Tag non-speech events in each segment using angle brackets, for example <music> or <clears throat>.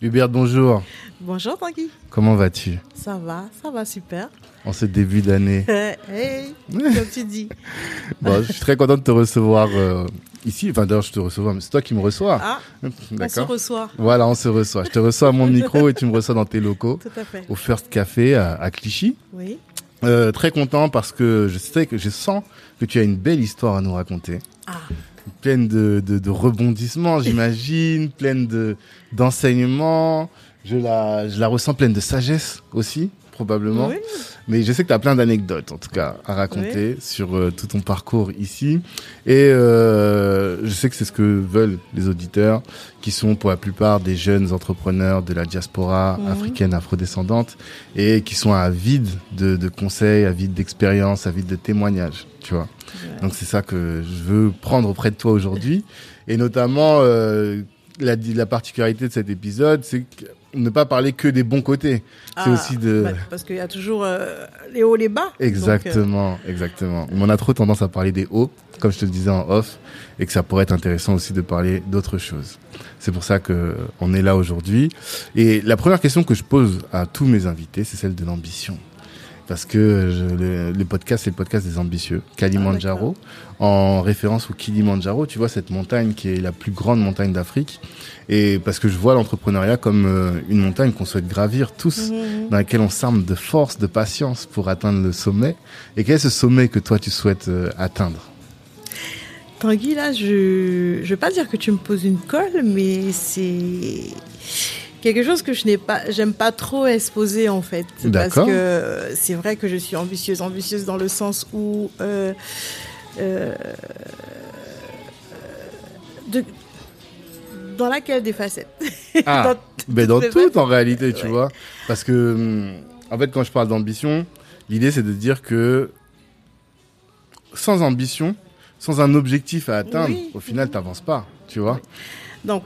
Hubert, bonjour. Bonjour Tanguy. Comment vas-tu? Ça va, ça va super. En ce début d'année. <laughs> hey, comme tu dis. <laughs> bon, je suis très content de te recevoir euh, ici. Enfin, d'ailleurs, je te reçois, mais c'est toi qui me reçois. Ah, on se reçoit. Voilà, on se reçoit. Je te reçois à mon <laughs> micro et tu me reçois dans tes locaux. Tout à fait. Au First Café à, Clichy. Oui. Euh, très content parce que je sais que je sens que tu as une belle histoire à nous raconter. Ah. Pleine de, de, de rebondissements, <laughs> j'imagine, pleine de d'enseignements. Je la, je la ressens pleine de sagesse aussi probablement. Mais je sais que tu as plein d'anecdotes, en tout cas, à raconter sur euh, tout ton parcours ici. Et euh, je sais que c'est ce que veulent les auditeurs, qui sont pour la plupart des jeunes entrepreneurs de la diaspora mhm. africaine afrodescendante et qui sont avides de, de conseils, avides d'expériences, avides de témoignages, tu vois. Donc c'est ça que je veux prendre auprès de toi aujourd'hui. Et notamment, euh, la, la particularité de cet épisode, c'est que ne pas parler que des bons côtés. c'est ah, aussi de. Bah, parce qu'il y a toujours euh, les hauts, les bas. Exactement, euh. exactement. On a trop tendance à parler des hauts, comme je te le disais en off, et que ça pourrait être intéressant aussi de parler d'autres choses. C'est pour ça que on est là aujourd'hui. Et la première question que je pose à tous mes invités, c'est celle de l'ambition parce que je, le, podcast c'est le podcast des ambitieux, Kalimandjaro, ah, en référence au Kilimanjaro, tu vois cette montagne qui est la plus grande montagne d'Afrique, et parce que je vois l'entrepreneuriat comme euh, une montagne qu'on souhaite gravir tous, dans laquelle on s'arme de force, de patience pour atteindre le sommet. Et quel est ce sommet que toi tu souhaites euh, atteindre? Tanguy, là, je ne vais pas dire que tu me poses une colle, mais c'est quelque chose que je n'ai pas, j'aime pas trop exposer en fait, parce que c'est vrai que je suis ambitieuse, ambitieuse dans le sens où euh, euh, de, dans laquelle des facettes. <laughs> Ah, dans, mais dans tout en réalité, tu vois, parce que hum, en fait quand je parle d'ambition, l'idée c'est de dire que sans ambition, sans un objectif à atteindre, au final, tu n'avances pas, tu vois. Donc,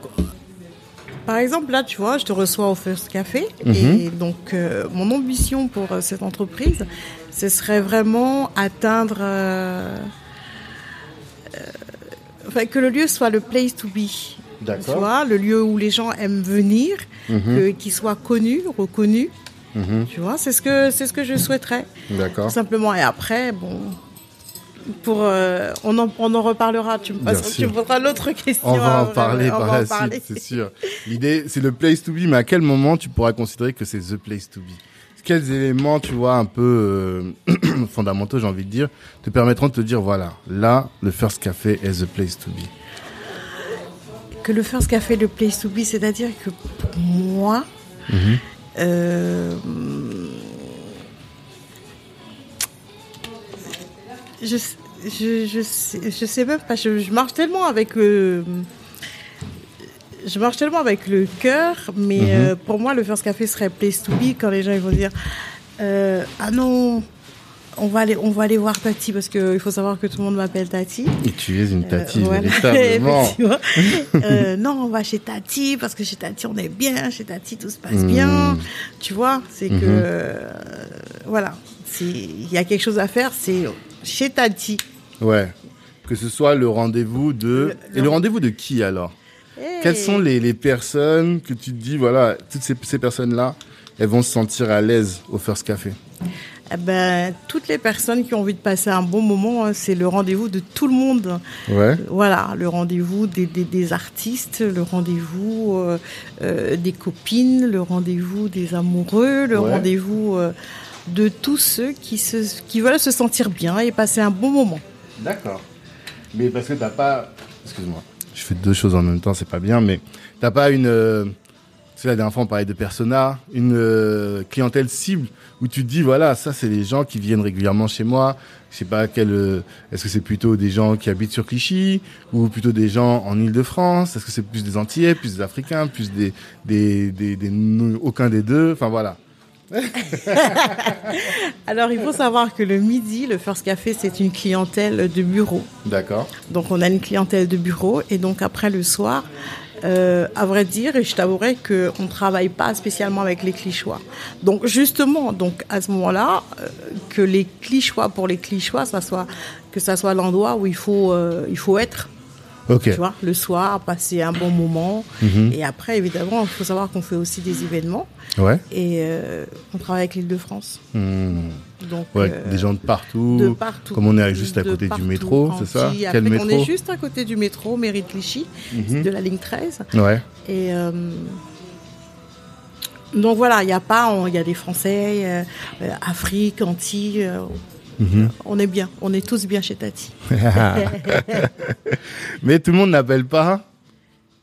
par exemple, là, tu vois, je te reçois au First Café. Mhm. Et donc, euh, mon ambition pour euh, cette entreprise, ce serait vraiment atteindre. Euh, enfin, que le lieu soit le place to be. Tu vois, le lieu où les gens aiment venir, mhm. qu'il soit connu, reconnu. Mhm. Tu vois, c'est ce que c'est ce que je souhaiterais. D'accord. Simplement. Et après, bon, pour euh, on, en, on en reparlera. Tu me, tu me poseras l'autre question. On va en parler par la suite, c'est sûr. L'idée, c'est le place to be, mais à quel moment tu pourras considérer que c'est the place to be? Quels éléments, tu vois, un peu euh, <clears throat> fondamentaux, j'ai envie de dire, te permettront de te dire, voilà, là, le First Café est the place to be? Que le First Café est le place to be, c'est-à-dire que pour moi, mhm. euh, je, je, je, sais, je sais même pas. Je, marche tellement avec le. Je marche tellement avec le cœur, mais mhm. euh, pour moi, le First Café serait place to be quand les gens ils vont dire euh, Ah non, on va aller, on va aller voir Tati parce qu'il faut savoir que tout le monde m'appelle Tati. Et tu es une Tati, euh, véritablement. <laughs> euh, non, on va chez Tati parce que chez Tati on est bien, chez Tati tout se passe bien. Hmm. Tu vois, c'est que mhm. euh, voilà, il y a quelque chose à faire, c'est chez Tati. Ouais. Que ce soit le rendez-vous de. Et le rendez-vous de qui alors Quelles sont les, les, personnes que tu te dis, voilà, toutes ces, ces personnes-là, elles vont se sentir à l'aise au First Café eh ben, toutes les personnes qui ont envie de passer un bon moment, hein, c'est le rendez-vous de tout le monde. Ouais. Voilà, le rendez-vous des, des, des, artistes, le rendez-vous euh, euh, des copines, le rendez-vous des amoureux, le rendez-vous euh, de tous ceux qui, se, qui veulent se sentir bien et passer un bon moment. D'accord. Mais parce que t'as pas... Excuse-moi. Je fais deux choses en même temps, c'est pas bien, mais t'as pas une... c'est la dernière fois on parlait de persona, une euh, clientèle cible où tu te dis voilà ça c'est les gens qui viennent régulièrement chez moi. Je sais pas quel. euh, Est-ce que c'est plutôt des gens qui habitent sur Clichy ou plutôt des gens en Île-de-France? Est-ce que c'est plus des Antillais, plus des Africains, plus des des des, des aucun des deux? Enfin voilà. <laughs> Alors, il faut savoir que le midi, le First Café, c'est une clientèle de bureau. D'accord. Donc, on a une clientèle de bureau. Et donc, après le soir, euh, à vrai dire, et je t'avouerai qu'on ne travaille pas spécialement avec les clichois. Donc, justement, donc à ce moment-là, euh, que les clichois, pour les clichois, ça soit, que ça soit l'endroit où il faut, euh, il faut être. Tu vois, le soir, passer un bon moment. Mhm. Et après, évidemment, il faut savoir qu'on fait aussi des événements. Ouais. Et euh, on travaille avec l'Île-de-France. Hmm. Donc, Ouais, euh, des gens de partout. de partout. Comme on est juste à côté partout, du métro, c'est ça Quel métro On est juste à côté du métro, mairie de Clichy, Mhm. de la ligne 13. Ouais. Et euh, donc voilà, il y a pas, il y a des Français, Afrique, Antilles. Mhm. On est bien, on est tous bien chez Tati. <laughs> Mais tout le monde n'appelle pas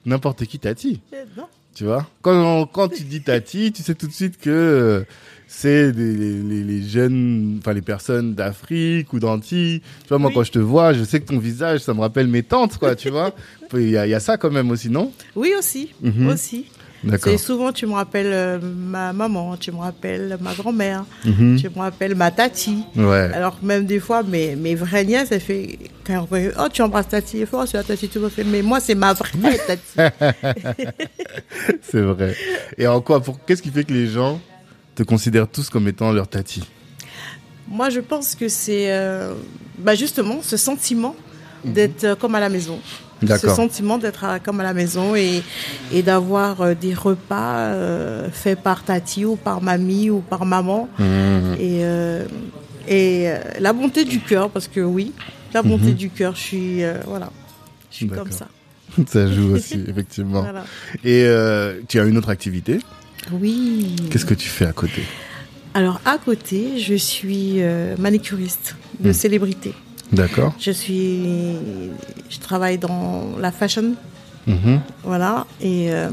n'importe qui Tati. Euh, non. Tu vois quand, quand tu dis Tati, tu sais tout de suite que c'est les, les- les jeunes, enfin les personnes d'Afrique ou d'Antilles. Tu vois, moi Oui. quand je te vois, je sais que ton visage, ça me rappelle mes tantes, quoi, tu vois <laughs> Il y, a, il y a ça quand même aussi, non? Oui aussi, Mhm. aussi. C'est souvent tu me rappelles euh, ma maman, tu me rappelles ma grand-mère, Mhm. tu me rappelles ma tati. Ouais. Alors même des fois, mes, mes vraies nièces, elles fait quand voient, oh tu embrasses Tati, et oh c'est la Tati, tu me fais, mais moi c'est ma vraie <laughs> Tati. <laughs> C'est vrai. Et en quoi pour Qu'est-ce qui fait que les gens te considèrent tous comme étant leur Tati? Moi je pense que c'est euh, bah, justement ce sentiment d'être euh, comme à la maison. Ce sentiment d'être comme à la maison et, et d'avoir euh, des repas euh, faits par Tati ou par mamie ou par maman. Mhm. Et, euh, et la bonté du cœur, parce que oui, la bonté Mhm. du cœur, je suis, euh, voilà, je suis comme ça. <laughs> Ça joue aussi, effectivement. Voilà. Et tu as une autre activité? Oui. Qu'est-ce que tu fais à côté? Alors à côté, je suis manicuriste de Hmm. célébrité. D'accord. Je suis, je travaille dans la fashion, Mhm. voilà, et euh,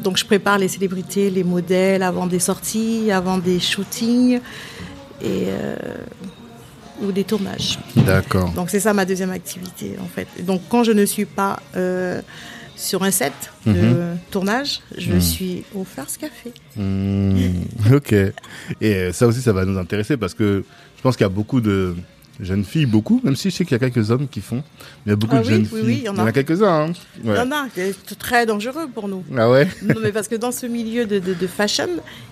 donc je prépare les célébrités, les modèles avant des sorties, avant des shootings et euh, ou des tournages. D'accord. Donc c'est ça ma deuxième activité en fait. Donc quand je ne suis pas euh, sur un set de Mhm. tournage, je Mhm. suis au First Café. <laughs> Ok. Et ça aussi, ça va nous intéresser parce que je pense qu'il y a beaucoup de jeunes filles, beaucoup, même si je sais qu'il y a quelques hommes qui font. Il y a beaucoup Ah de oui, jeunes oui, filles. oui, il y en a. quelques-uns. Hein. Il y en a, c'est très dangereux pour nous. Ah ouais Non, mais parce que dans ce milieu de, de, de fashion,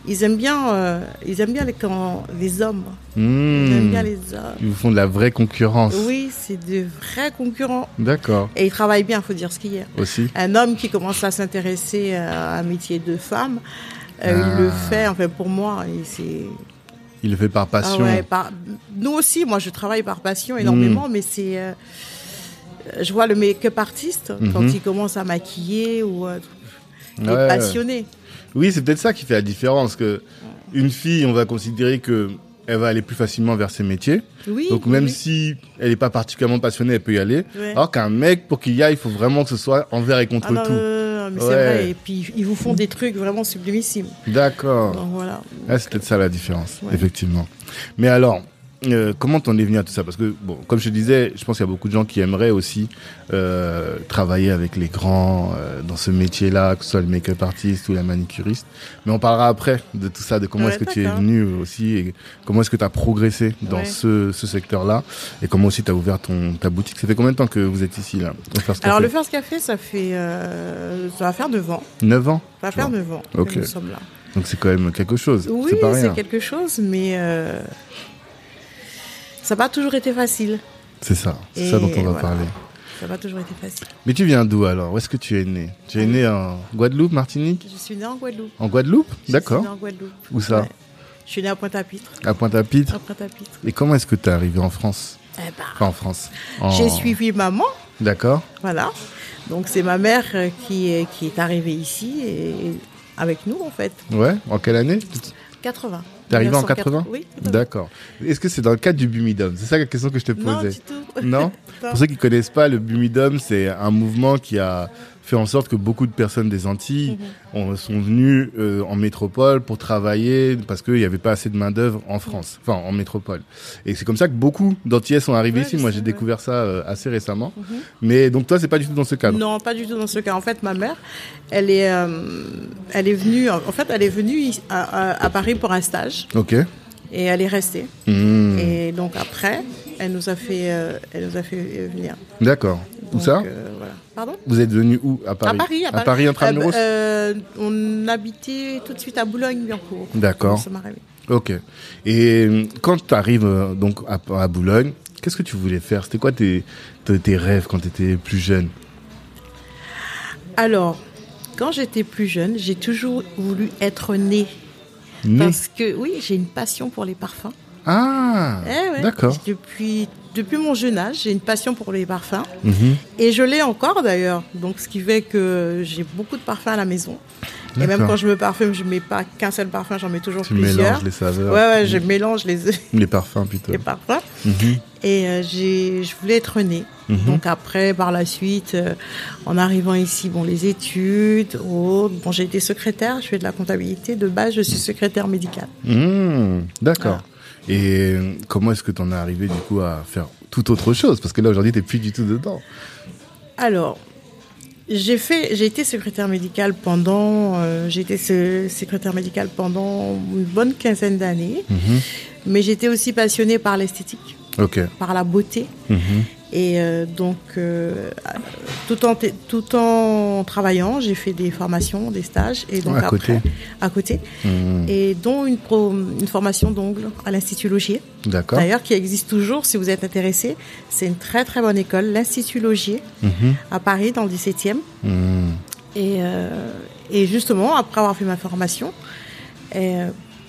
ils aiment bien, euh, ils aiment bien les, quand, les hommes. Ils aiment Hmm. bien les hommes. Ils vous font de la vraie concurrence. Oui, c'est de vrais concurrents. D'accord. Et ils travaillent bien, faut dire ce qu'il y a. Aussi. Un homme qui commence à s'intéresser à un métier de femme, euh, Ah. il le fait, enfin pour moi, c'est... Il le fait par Ah passion. ouais, par- Nous aussi, moi je travaille par passion énormément, mais c'est... euh, Je vois le make-up artiste, quand Mhm. il commence à maquiller, ou euh, il Ouais, est ouais. passionné. Oui, c'est peut-être ça qui fait la différence. Que une fille, on va considérer que elle va aller plus facilement vers ses métiers. Oui, Donc même oui. si elle n'est pas particulièrement passionnée, elle peut y aller. Ouais. Alors qu'un mec, pour qu'il y aille, il faut vraiment que ce soit envers et contre Ah non, tout. non, non, mais c'est vrai. Et puis, ils vous font des trucs vraiment sublimissimes. D'accord. Donc voilà. Ah, c'est peut-être ça la différence, Ouais. effectivement. Mais alors, euh, comment t'en es venu à tout ça? Parce que, bon, comme je te disais, je pense qu'il y a beaucoup de gens qui aimeraient aussi euh, travailler avec les grands euh, dans ce métier-là, que ce soit le make-up artiste ou la manicuriste. Mais on parlera après de tout ça, de comment Ouais, est-ce que tu es venu aussi et comment est-ce que tu as progressé dans Ouais. ce, ce secteur-là et comment aussi tu as ouvert ton, ta boutique. Ça fait combien de temps que vous êtes ici, là au First Alors, le First Café, ça fait. euh, ça va faire 9 ans. 9 ans? Ça va faire vois. 9 ans Ok. que nous sommes là. Donc c'est quand même quelque chose. Oui, c'est quelque chose, mais. euh, ça n'a pas toujours été facile. C'est ça, c'est ça dont on va voilà. parler. Ça n'a pas toujours été facile. Mais tu viens d'où alors? Où est-ce que tu es né? Tu es né en Guadeloupe, Martinique? Je suis née en Guadeloupe. En Guadeloupe? Je D'accord. suis née en Guadeloupe. Où ça? Ouais. Je suis née à Pointe-à-Pitre. À Pointe-à-Pitre. À Pointe-à-Pitre. Et comment est-ce que tu es arrivé en France? Eh ben, Pas en France. En- J'ai suivi maman. D'accord. Voilà. Donc c'est ma mère euh, qui est, qui est arrivée ici et avec nous en fait. Ouais. En quelle année? 80. T'es arrivé en 1980? 80 Oui. 80. D'accord. Est-ce que c'est dans le cadre du Bumidum C'est ça la question que je te Non, posais. du tout. Non? <laughs> Non. Pour ceux qui connaissent pas, le Bumidum, c'est un mouvement qui a fait en sorte que beaucoup de personnes des Antilles mhm. sont venues euh, en métropole pour travailler parce qu'il n'y avait pas assez de main d'œuvre en France, enfin en métropole. Et c'est comme ça que beaucoup d'Antillais sont arrivés ici. Moi, j'ai découvert ça euh, assez récemment. Mhm. Mais donc toi, c'est pas du tout dans ce cadre? Non, pas du tout dans ce cas. En fait, ma mère, elle est, euh, elle est venue. En fait, elle est venue à, à Paris pour un stage. Ok et elle est restée. Hmm. Et donc après, elle nous a fait, euh, elle nous a fait venir. D'accord. Où ça? euh, voilà. Pardon Vous êtes venu où À Paris. À Paris, à Paris. À Paris intramuros euh, On habitait tout de suite à Boulogne-Billancourt. D'accord. Ok. Et quand tu arrives donc à, Boulogne, qu'est-ce que tu voulais faire? C'était quoi tes, tes rêves quand tu étais plus jeune? Alors, quand j'étais plus jeune, j'ai toujours voulu être née? Parce que oui, j'ai une passion pour les parfums. Ah, eh d'accord. Depuis, depuis mon jeune âge, j'ai une passion pour les parfums. Mhm. Et je l'ai encore d'ailleurs. Donc, ce qui fait que j'ai beaucoup de parfums à la maison. Et même quand je me parfume, je ne mets pas qu'un seul parfum, j'en mets toujours tu plusieurs. Tu mélanges les saveurs. Ouais, ouais, je mélange les... les parfums plutôt. Les parfums. Mhm. Et euh, j'ai, je voulais être née. Mhm. Donc après, par la suite, euh, en arrivant ici, bon, les études, bon, j'ai été secrétaire, je fais de la comptabilité. De base, je suis secrétaire médicale. D'accord. Et comment est-ce que tu en es arrivé du coup à faire tout autre chose? Parce que là aujourd'hui, tu n'es plus du tout dedans. Alors, j'ai fait, j'ai été secrétaire médicale pendant, euh, j'ai été secrétaire médicale pendant une bonne quinzaine d'années, mhm. mais j'étais aussi passionnée par l'esthétique, par la beauté. Mhm. Et euh, donc, euh, tout, en tout en travaillant, j'ai fait des formations, des stages. Et donc à côté À côté. Mmh. Et dont une, une formation d'ongles à l'Institut Logier. D'accord. D'ailleurs, qui existe toujours si vous êtes intéressé. C'est une très très bonne école, l'Institut Logier, mmh. à Paris, dans le 17e. Mmh. Et, euh, et justement, après avoir fait ma formation,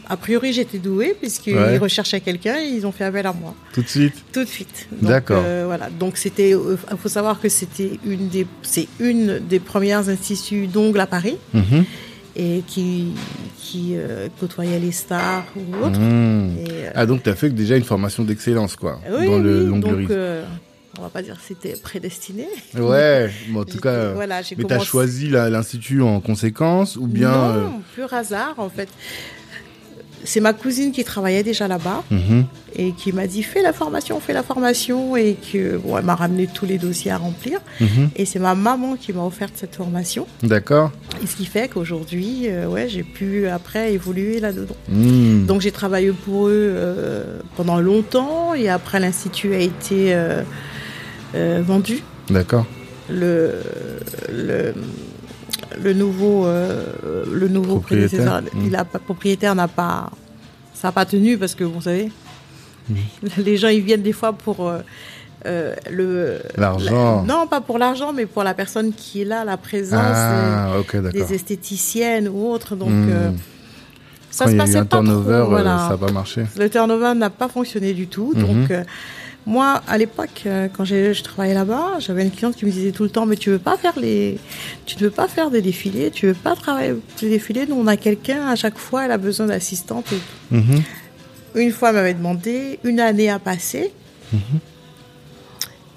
a priori, j'étais douée puisqu'ils recherchaient quelqu'un et ils ont fait appel à moi. Tout de suite? Tout de suite. D'accord. Euh, voilà. Donc c'était, il euh, faut savoir que c'était une des, c'est une des premières instituts d'ongles à Paris. Mhm. Et qui, qui euh, côtoyait les stars ou autres. Mhm. ah, donc tu as fait déjà une formation d'excellence, quoi, oui, dans le oui, donc, on va pas dire que c'était prédestiné. Ouais, <laughs> en tout cas. Voilà, mais tu as choisi l'institut en conséquence ou bien Non, pur hasard en fait c'est ma cousine qui travaillait déjà là-bas mhm. et qui m'a dit fais la formation, fais la formation et que bon, elle m'a ramené tous les dossiers à remplir mhm. et c'est ma maman qui m'a offert cette formation. D'accord. Et ce qui fait qu'aujourd'hui, euh, ouais, j'ai pu après évoluer là-dedans. Mhm. Donc j'ai travaillé pour eux euh, pendant longtemps et après l'institut a été euh, vendu. D'accord. Le, le le nouveau, euh, le nouveau propriétaire, il a, propriétaire n'a pas, ça n'a pas tenu parce que vous savez, <laughs> les gens ils viennent des fois pour euh, euh, le l'argent. Non, pas pour l'argent, mais pour la personne qui est là, la présence ah, des esthéticiennes ou autres. Donc mm. ça Quand se passait pas turnover, trop, voilà. ça n'a pas marché. Le turnover n'a pas fonctionné du tout, mm-hmm. donc. Moi, à l'époque, euh, quand je travaillais là-bas, j'avais une cliente qui me disait tout le temps, mais tu veux pas faire les, tu ne veux pas faire des défilés, tu veux pas travailler des défilés. Nous, on a quelqu'un à chaque fois, elle a besoin d'assistante. Mhm. Une fois, elle m'avait demandé, une année a passé. Mhm.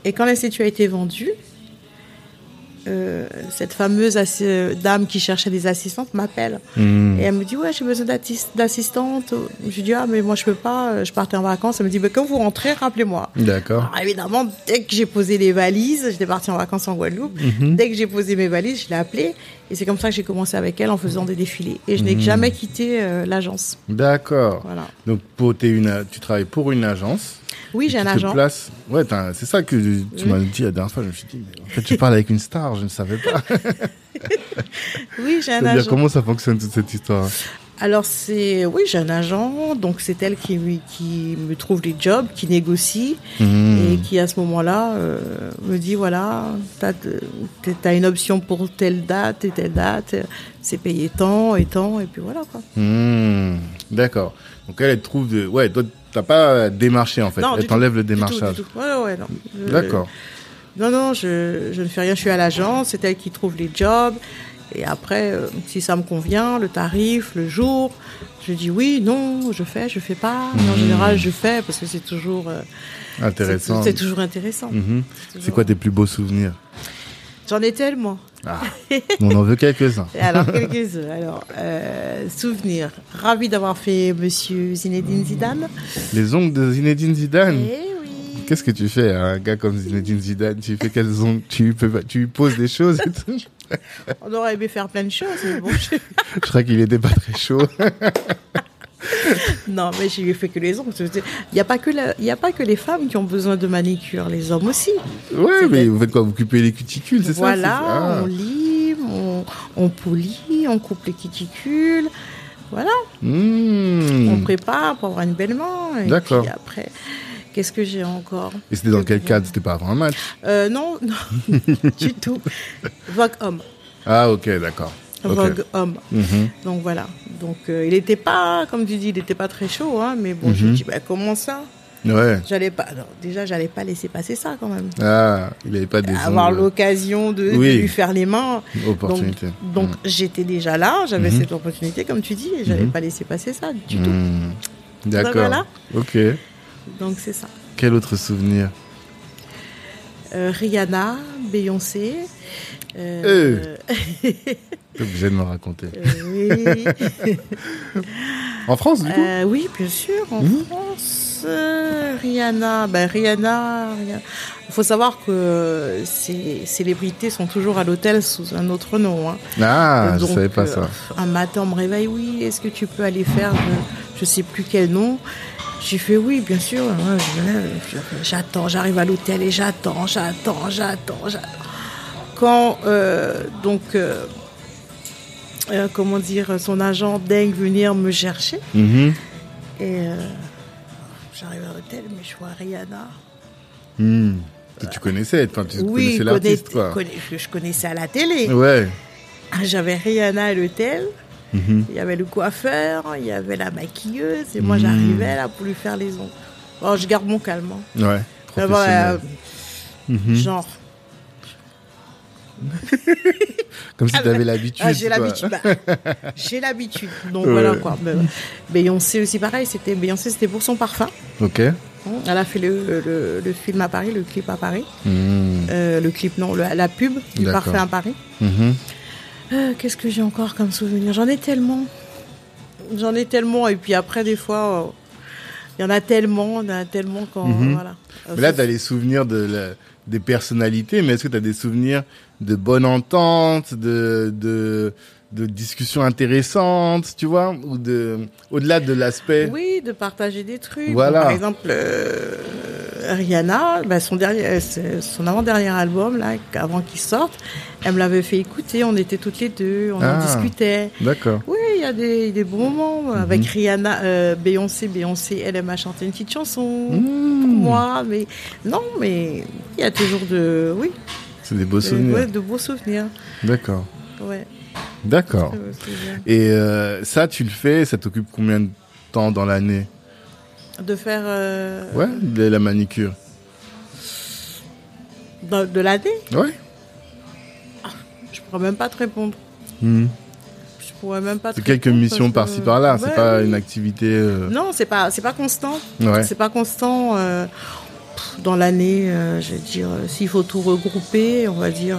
Et quand l'institut a été vendu, euh, cette fameuse dame qui cherchait des assistantes m'appelle. Hmm. et elle me dit ouais j'ai besoin d'assistante. Je lui dis ah mais moi je peux pas euh, je partais en vacances. Elle me dit mais quand vous rentrez rappelez-moi. D'accord. Évidemment dès que j'ai posé les valises j'étais partie en vacances en Guadeloupe. Mhm. dès que j'ai posé mes valises je l'ai appelée. Et c'est comme ça que j'ai commencé avec elle en faisant des défilés. Et je n'ai hmm. jamais quitté euh, l'agence. D'accord. Voilà. donc pour, une, tu travailles pour une agence. Oui, j'ai un agent. Place... Ouais, c'est ça que tu m'as dit la dernière fois. Je me suis dit, en fait, tu parles avec une star, je ne savais pas. <laughs> oui, j'ai un agent. Comment ça fonctionne toute cette histoire alors c'est oui j'ai un agent donc c'est elle qui qui me trouve les jobs qui négocie hmm. et qui à ce moment-là euh, me dit voilà t'as as une option pour telle date et telle date c'est payé tant et tant et puis voilà quoi. Hmm. D'accord donc elle, elle trouve de ouais toi T'as pas démarché en fait. Elle t'enlève le démarchage. Ouais, ouais, non. D'accord. Non, non, je, je, ne fais rien. Je suis à l'agence. C'est elle qui trouve les jobs. Et après, euh, si ça me convient, le tarif, le jour, je dis oui, non, je fais, je fais pas. Mais en mmh. général, je fais parce que c'est toujours euh, intéressant. C'est toujours intéressant. Mmh. C'est quoi tes plus beaux souvenirs? J'en ai tellement. Ah, <laughs> on en veut quelques-uns. Alors, quelques-uns. Alors, euh, souvenir. Ravi d'avoir fait Monsieur Zinedine Zidane. Les ongles de Zinedine Zidane Eh. Qu'est-ce que tu fais, un gars comme Zinedine Zidane? Tu fais quelles ongles tu, peux, tu poses des choses et tout <laughs> On aurait aimé faire plein de choses, mais bon. je- Je crois qu'il était pas très chaud. Non, mais je lui ai fait que les ongles. Il n'y a, pas que la- il y a pas que les femmes qui ont besoin de manicure, les hommes aussi. Ouais, mais vous faites quoi? Vous coupez les cuticules, c'est Voilà, ça c'est ça on lime, on, on polit, on coupe les cuticules. Voilà, Mmh. on prépare pour avoir une belle main. Et D'accord. puis après, qu'est-ce que j'ai encore Et c'était dans quel cadre? C'était pas avant un match? Euh, Non, <laughs> non, du tout. Vogue homme. Ah, ok, d'accord. Vogue homme. Mhm. Donc voilà. Donc euh, il n'était pas, comme tu dis, il n'était pas très chaud, hein, mais bon, je Mhm. me dis, bah, comment ça? Ouais. J'allais pas. alors, déjà, j'allais pas laisser passer ça quand même. Ah, il avait pas des Avoir l'occasion de, lui faire les mains. Opportunité. Donc, donc j'étais déjà là, j'avais Mhm. cette opportunité, comme tu dis, et j'allais Mhm. pas laisser passer ça du tout. D'accord. voilà. Ok. Donc c'est ça. Quel autre souvenir? Euh, Rihanna, Beyoncé. euh, <laughs> T'es obligé de me raconter. euh, oui. <laughs> En France, du coup? Euh, oui, bien sûr, en Mhm. France, euh, Rihanna, ben Rihanna, il faut savoir que ces célébrités sont toujours à l'hôtel sous un autre nom. hein. Ah, je Donc, savais pas ça. Un matin, on me réveille, oui, est-ce que tu peux aller faire, je, je sais plus quel nom. J'ai fait oui, bien sûr. Je J'attends, j'arrive à l'hôtel et j'attends, j'attends, j'attends, j'attends. Quand, euh, donc, euh, euh, comment dire, son agent daigne venir me chercher. Mhm. Et j'arrive à l'hôtel, mais je vois Rihanna. Que Tu connaissais, enfin, tu oui, connaissais l'artiste, connais- quoi. connais- je connaissais à la télé. Ouais. J'avais Rihanna à l'hôtel. Mhm. Il y avait le coiffeur, il y avait la maquilleuse, et moi Mhm. j'arrivais là pour lui faire les ongles. Bon, je garde mon calme. hein. Ouais. Professionnel. euh, Mhm. Genre, <laughs> Comme si ah, t'avais l'habitude. ah, j'ai l'habitude. bah, <laughs> j'ai l'habitude. Donc Ouais. voilà quoi. Mais, Beyoncé aussi pareil. C'était Beyoncé, c'était pour son parfum. Ok. Elle a fait le, le- le film à Paris, le clip à Paris. Euh, le clip, non, le- la pub du parfum à Paris. Euh, Qu'est-ce que j'ai encore comme souvenir? J'en ai tellement. J'en ai tellement. Et puis après, des fois, euh, il y en a tellement, il y en a tellement quand. Mhm. Voilà. Euh, Mais là, tu as les souvenirs de la- des personnalités, mais est-ce que tu as des souvenirs de bonne entente, de, de, de discussions intéressantes, tu vois, ou de au-delà de l'aspect. Oui, de partager des trucs. Voilà. Par exemple, euh, Rihanna, bah, son, dernier, euh, son avant-dernier album, là, avant qu'il sorte, elle me l'avait fait écouter. On était toutes les deux, on Ah. en discutait. D'accord. Oui, il y a des, des bons moments. Mhm. Avec Rihanna, euh, Beyoncé, Beyoncé, elle, m'a chanté une petite chanson pour Mmh. moi. Mais non, mais il y a toujours de, oui, C'est des beaux de, souvenirs. ouais, de beaux souvenirs. D'accord. Ouais, D'accord. Et euh, ça, tu le fais, ça t'occupe combien de temps dans l'année? De faire euh, Ouais, de la manicure. de, de l'année, Ouais. je pourrais même pas te répondre. Hmm. Je pourrais même pas. te C'est quelques missions par-ci que- par-là, c'est pas oui. une activité. euh, Non, c'est pas, c'est pas constant. Ouais. C'est pas constant. dans l'année, je veux dire, s'il faut tout regrouper, on va dire.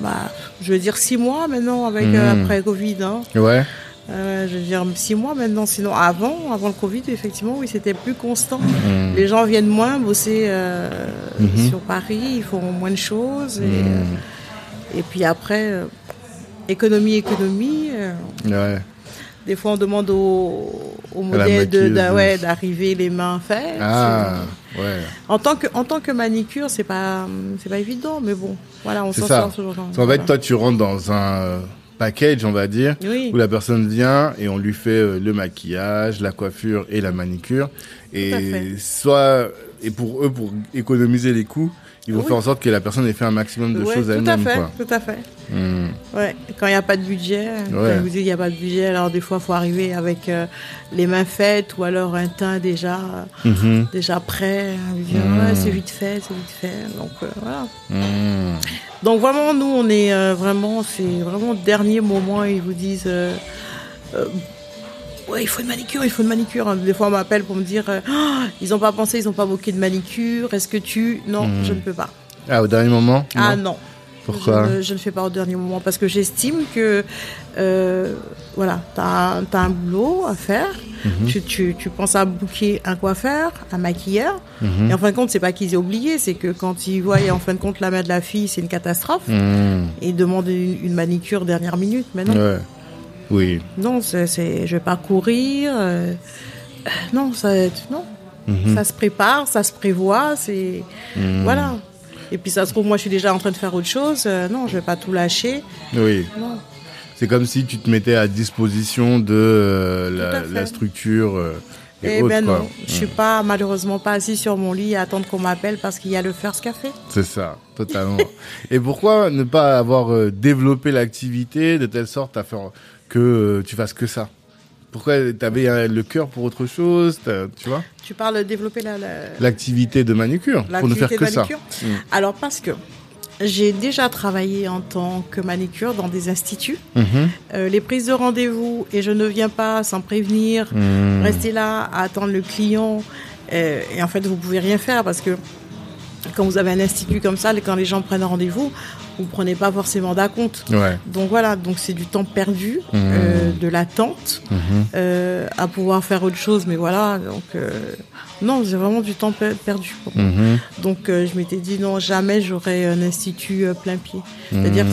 Bah, je veux dire six mois maintenant avec euh, Mhm. après Covid. hein. Ouais. Euh, je veux dire six mois maintenant. Sinon, avant, avant le Covid, effectivement, oui, c'était plus constant. Hmm. Les gens viennent moins bosser euh, Mhm. sur Paris, ils font moins de choses. Et, Hmm. et puis après, économie, économie. Ouais. Des fois, on demande au, au modèle de- ouais, d'arriver les mains faites. Ah, ouais. En tant que, en tant que manicure, c'est pas, c'est pas évident, mais bon, voilà, on s'en sort toujours. En fait, toi, tu rentres dans un euh, package, on va dire, Oui. où la personne vient et on lui fait euh, le maquillage, la coiffure et la manicure. Et soit, et pour eux, pour économiser les coûts, vont Oui. faire en sorte que la personne ait fait un maximum de Ouais, choses tout à elle-même, fait, tout à fait. Hmm. Ouais. Quand il n'y a pas de budget, quand Ouais. vous dis il n'y a pas de budget, alors des fois, il faut arriver avec euh, les mains faites ou alors un teint déjà, Mhm. déjà prêt. hein, Mm. ouais, c'est vite fait, c'est vite fait. Donc, euh, voilà. Hmm. Donc vraiment, nous, on est euh, vraiment, c'est vraiment le dernier moment, ils vous disent, ouais, il faut une manicure, il faut une manicure. hein. Des fois, on m'appelle pour me dire, euh, Ah, ils n'ont pas pensé, ils n'ont pas moqué de manicure, est-ce que tu... Non, Mhm. je ne peux pas. Ah, au dernier moment Ah non. Pourquoi je ne, fais pas au dernier moment parce que j'estime que euh, voilà, tu as, un boulot à faire. Mhm. tu, tu, tu, penses à booker un coiffeur, un maquilleur. Mhm. Et en fin de compte, c'est pas qu'ils aient oublié, c'est que quand ils voient en fin de compte la main de la fille, c'est une catastrophe. Et ils demandent une, manicure dernière minute. Mais non. Ouais. Oui. Non, c'est, je vais pas courir. Euh, non, ça, non. Ça se prépare, ça se prévoit. C'est voilà. Et puis ça se trouve, moi, je suis déjà en train de faire autre chose. Euh, non, je vais pas tout lâcher. Oui. C'est comme si tu te mettais à disposition de euh, la, structure. Euh, et eh ben non, je suis pas malheureusement pas assis sur mon lit à attendre qu'on m'appelle parce qu'il y a le First Café. C'est ça, totalement. et pourquoi ne pas avoir développé l'activité de telle sorte à faire que tu fasses que ça pourquoi tu avais le cœur pour autre chose, tu vois? Tu parles de développer l'activité de manucure pour ne faire que ça. Mm. Alors parce que j'ai déjà travaillé en tant que manicure dans des instituts. Mm-hmm. Euh, les prises de rendez-vous et je ne viens pas sans prévenir, mm. rester là à attendre le client. Euh, et en fait, vous pouvez rien faire parce que quand vous avez un institut comme ça, quand les gens prennent rendez-vous, vous prenez pas forcément d'acompte. Donc voilà, donc c'est du temps perdu, mmh. euh, de l'attente, mmh. euh, à pouvoir faire autre chose. Mais voilà, donc euh, non, c'est vraiment du temps perdu. Mmh. Donc je m'étais dit non, jamais j'aurai un institut plein pied. C'est-à-dire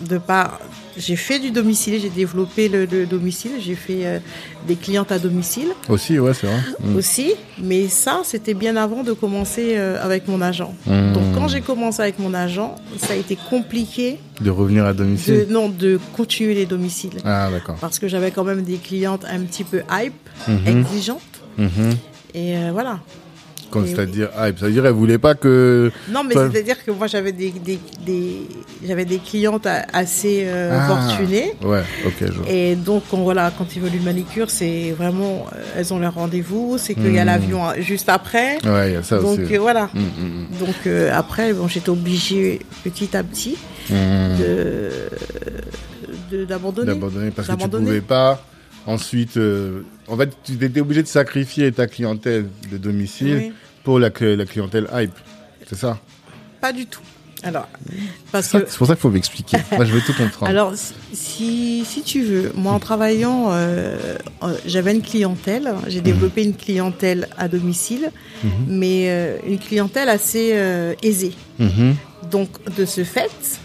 de pas j'ai fait du domicile, j'ai développé le, domicile, j'ai fait euh, des clientes à domicile. Aussi, ouais, c'est vrai. Mm. Aussi, mais ça, c'était bien avant de commencer euh, avec mon agent. Mm. Donc, quand j'ai commencé avec mon agent, ça a été compliqué. De revenir à domicile Non, de continuer les domiciles. Ah, d'accord. Parce que j'avais quand même des clientes un petit peu hype, mm-hmm. exigeantes. Mm-hmm. Et euh, voilà c'est-à-dire ah, c'est-à-dire elle voulait pas que. Non, mais c'est-à-dire que moi j'avais des, des, des j'avais des clientes assez euh, ah, fortunées. Ouais, ok. Et donc quand, voilà, quand ils veulent une manicure, c'est vraiment euh, elles ont leur rendez-vous, c'est qu'il y a hmm. l'avion juste après. Ouais, il y a ça donc, aussi. Euh, voilà. Hmm, hmm, donc après, bon, j'étais obligée petit à petit de d'abandonner. D'abandonner parce que tu pouvais pas Ensuite, euh, en fait, tu étais obligé de sacrifier ta clientèle de domicile pour la, la clientèle hype. C'est ça? Pas du tout. Alors, parce que c'est pour ça qu'il faut m'expliquer. moi, je veux tout <laughs> comprendre. Alors, si, si tu veux, moi, en travaillant, euh, euh, j'avais une clientèle. J'ai développé une clientèle à domicile, mhm. mais une clientèle assez aisée. Mhm. Donc, de ce fait,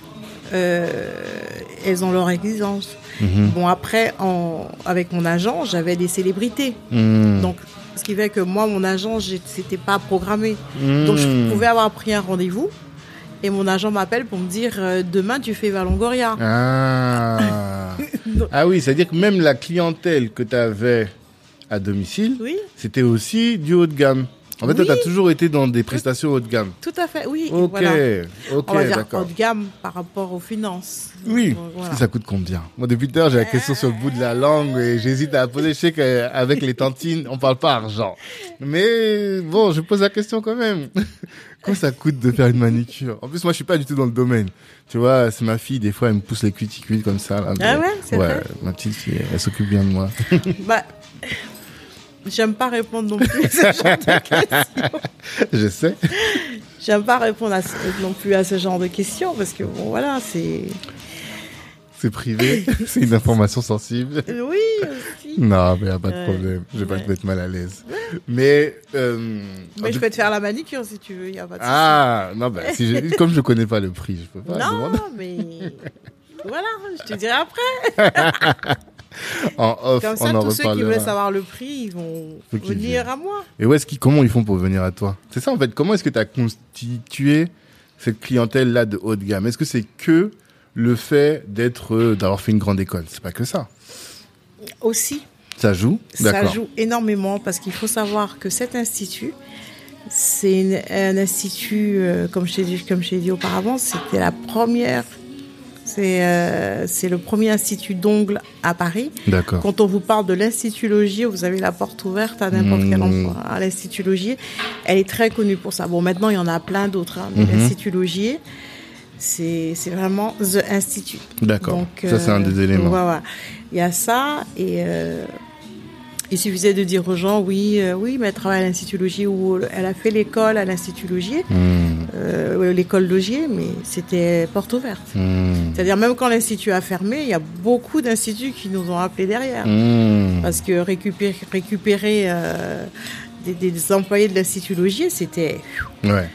elles ont leur exigence. Mhm. Bon, après, en, avec mon agent, j'avais des célébrités. Mhm. Donc, ce qui fait que moi, mon agent, c'était pas programmé. Donc, je mhm. pouvais avoir pris un rendez-vous. Et mon agent m'appelle pour me dire euh, demain tu fais Valongoria. Ah, <laughs> ah oui, c'est-à-dire que même la clientèle que tu avais à domicile, c'était aussi du haut de gamme. En fait, tu as toujours été dans des prestations haut de gamme. Tout à fait, oui. Ok, ok, On va dire haut de gamme par rapport aux finances. Oui, ça coûte combien? Moi, depuis l'heure, j'ai la question sur le bout de la langue et j'hésite à poser. Je sais qu'avec les tantines, on parle pas argent. Mais bon, je pose la question quand même. <laughs> Comment ça coûte de faire une manicure En plus, moi, je suis pas du tout dans le domaine. Tu vois, c'est ma fille, des fois, elle me pousse les cuticules comme ça. Là, ah ouais, c'est Ouais, ma petite fille, elle s'occupe bien de moi. <laughs> <laughs> bah, J'aime pas répondre non plus à ce genre de questions. Je sais. J'aime pas répondre non plus à ce genre de questions parce que bon voilà, c'est. C'est privé, c'est une information sensible. Oui, aussi. Non, mais y a pas de problème. Je vais pas te mettre mal à l'aise. Mais. Euh, mais je peux te faire la manicure si tu veux, y a pas de Ah, non, bah, si comme je connais pas le prix, je peux pas. Non, mais. voilà, je te dirai après. <laughs> <laughs> en off, Comme ça, tous ceux qui veulent savoir le prix, ils vont venir à moi. Et où est-ce qu'ils, comment ils font pour venir à toi? C'est ça en fait. Comment est-ce que tu as constitué cette clientèle-là de haut de gamme? Est-ce que c'est que le fait d'être, euh, d'avoir fait une grande école? C'est pas que ça. Aussi. Ça joue? Ça joue énormément parce qu'il faut savoir que cet institut, c'est un institut, euh, comme je t'ai dit, comme dit auparavant, c'était la première euh, c'est le premier institut d'ongles à Paris. D'accord. Quand on vous parle de l'Institut Logier, vous avez la porte ouverte à n'importe quel hmm. endroit. À l'Institut Logier, elle est très connue pour ça. Bon, maintenant, il y en a plein d'autres. Hein, mais l'Institut Logier, c'est vraiment The Institute. D'accord. Ça, c'est un des euh, éléments. Voilà. Il y a ça et, euh, il suffisait de dire aux gens, oui, euh, oui, mais elle travaille à l'Institut Logier ou elle a fait l'école à l'Institut Logier, Hmm. euh, l'école Logier, mais c'était porte ouverte. Hmm. C'est-à-dire même quand l'institut a fermé, il y a beaucoup d'instituts qui nous ont appelés derrière. Hmm. Parce que récupérer, récupérer euh, des, des employés de l'Institut Logier, c'était... Ouais.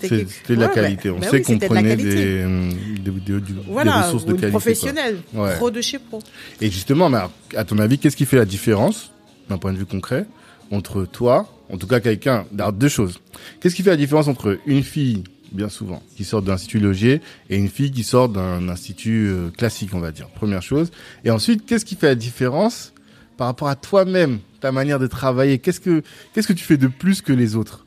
c'était quelque- la qualité. On bah sait oui, qu'on de prenait des, hum, des, des- des- des Voilà, ressources de qualité. quoi. professionnelle, Ouais. pro de chez pro. Et justement, mais à ton avis, qu'est-ce qui fait la différence, d'un point de vue concret, entre toi, en tout cas quelqu'un, alors deux choses. Qu'est-ce qui fait la différence entre une fille, bien souvent, qui sort d'un institut logier, et une fille qui sort d'un institut euh, classique, on va dire? Première chose. Et ensuite, qu'est-ce qui fait la différence par rapport à toi-même, ta manière de travailler? Qu'est-ce que qu'est-ce que tu fais de plus que les autres?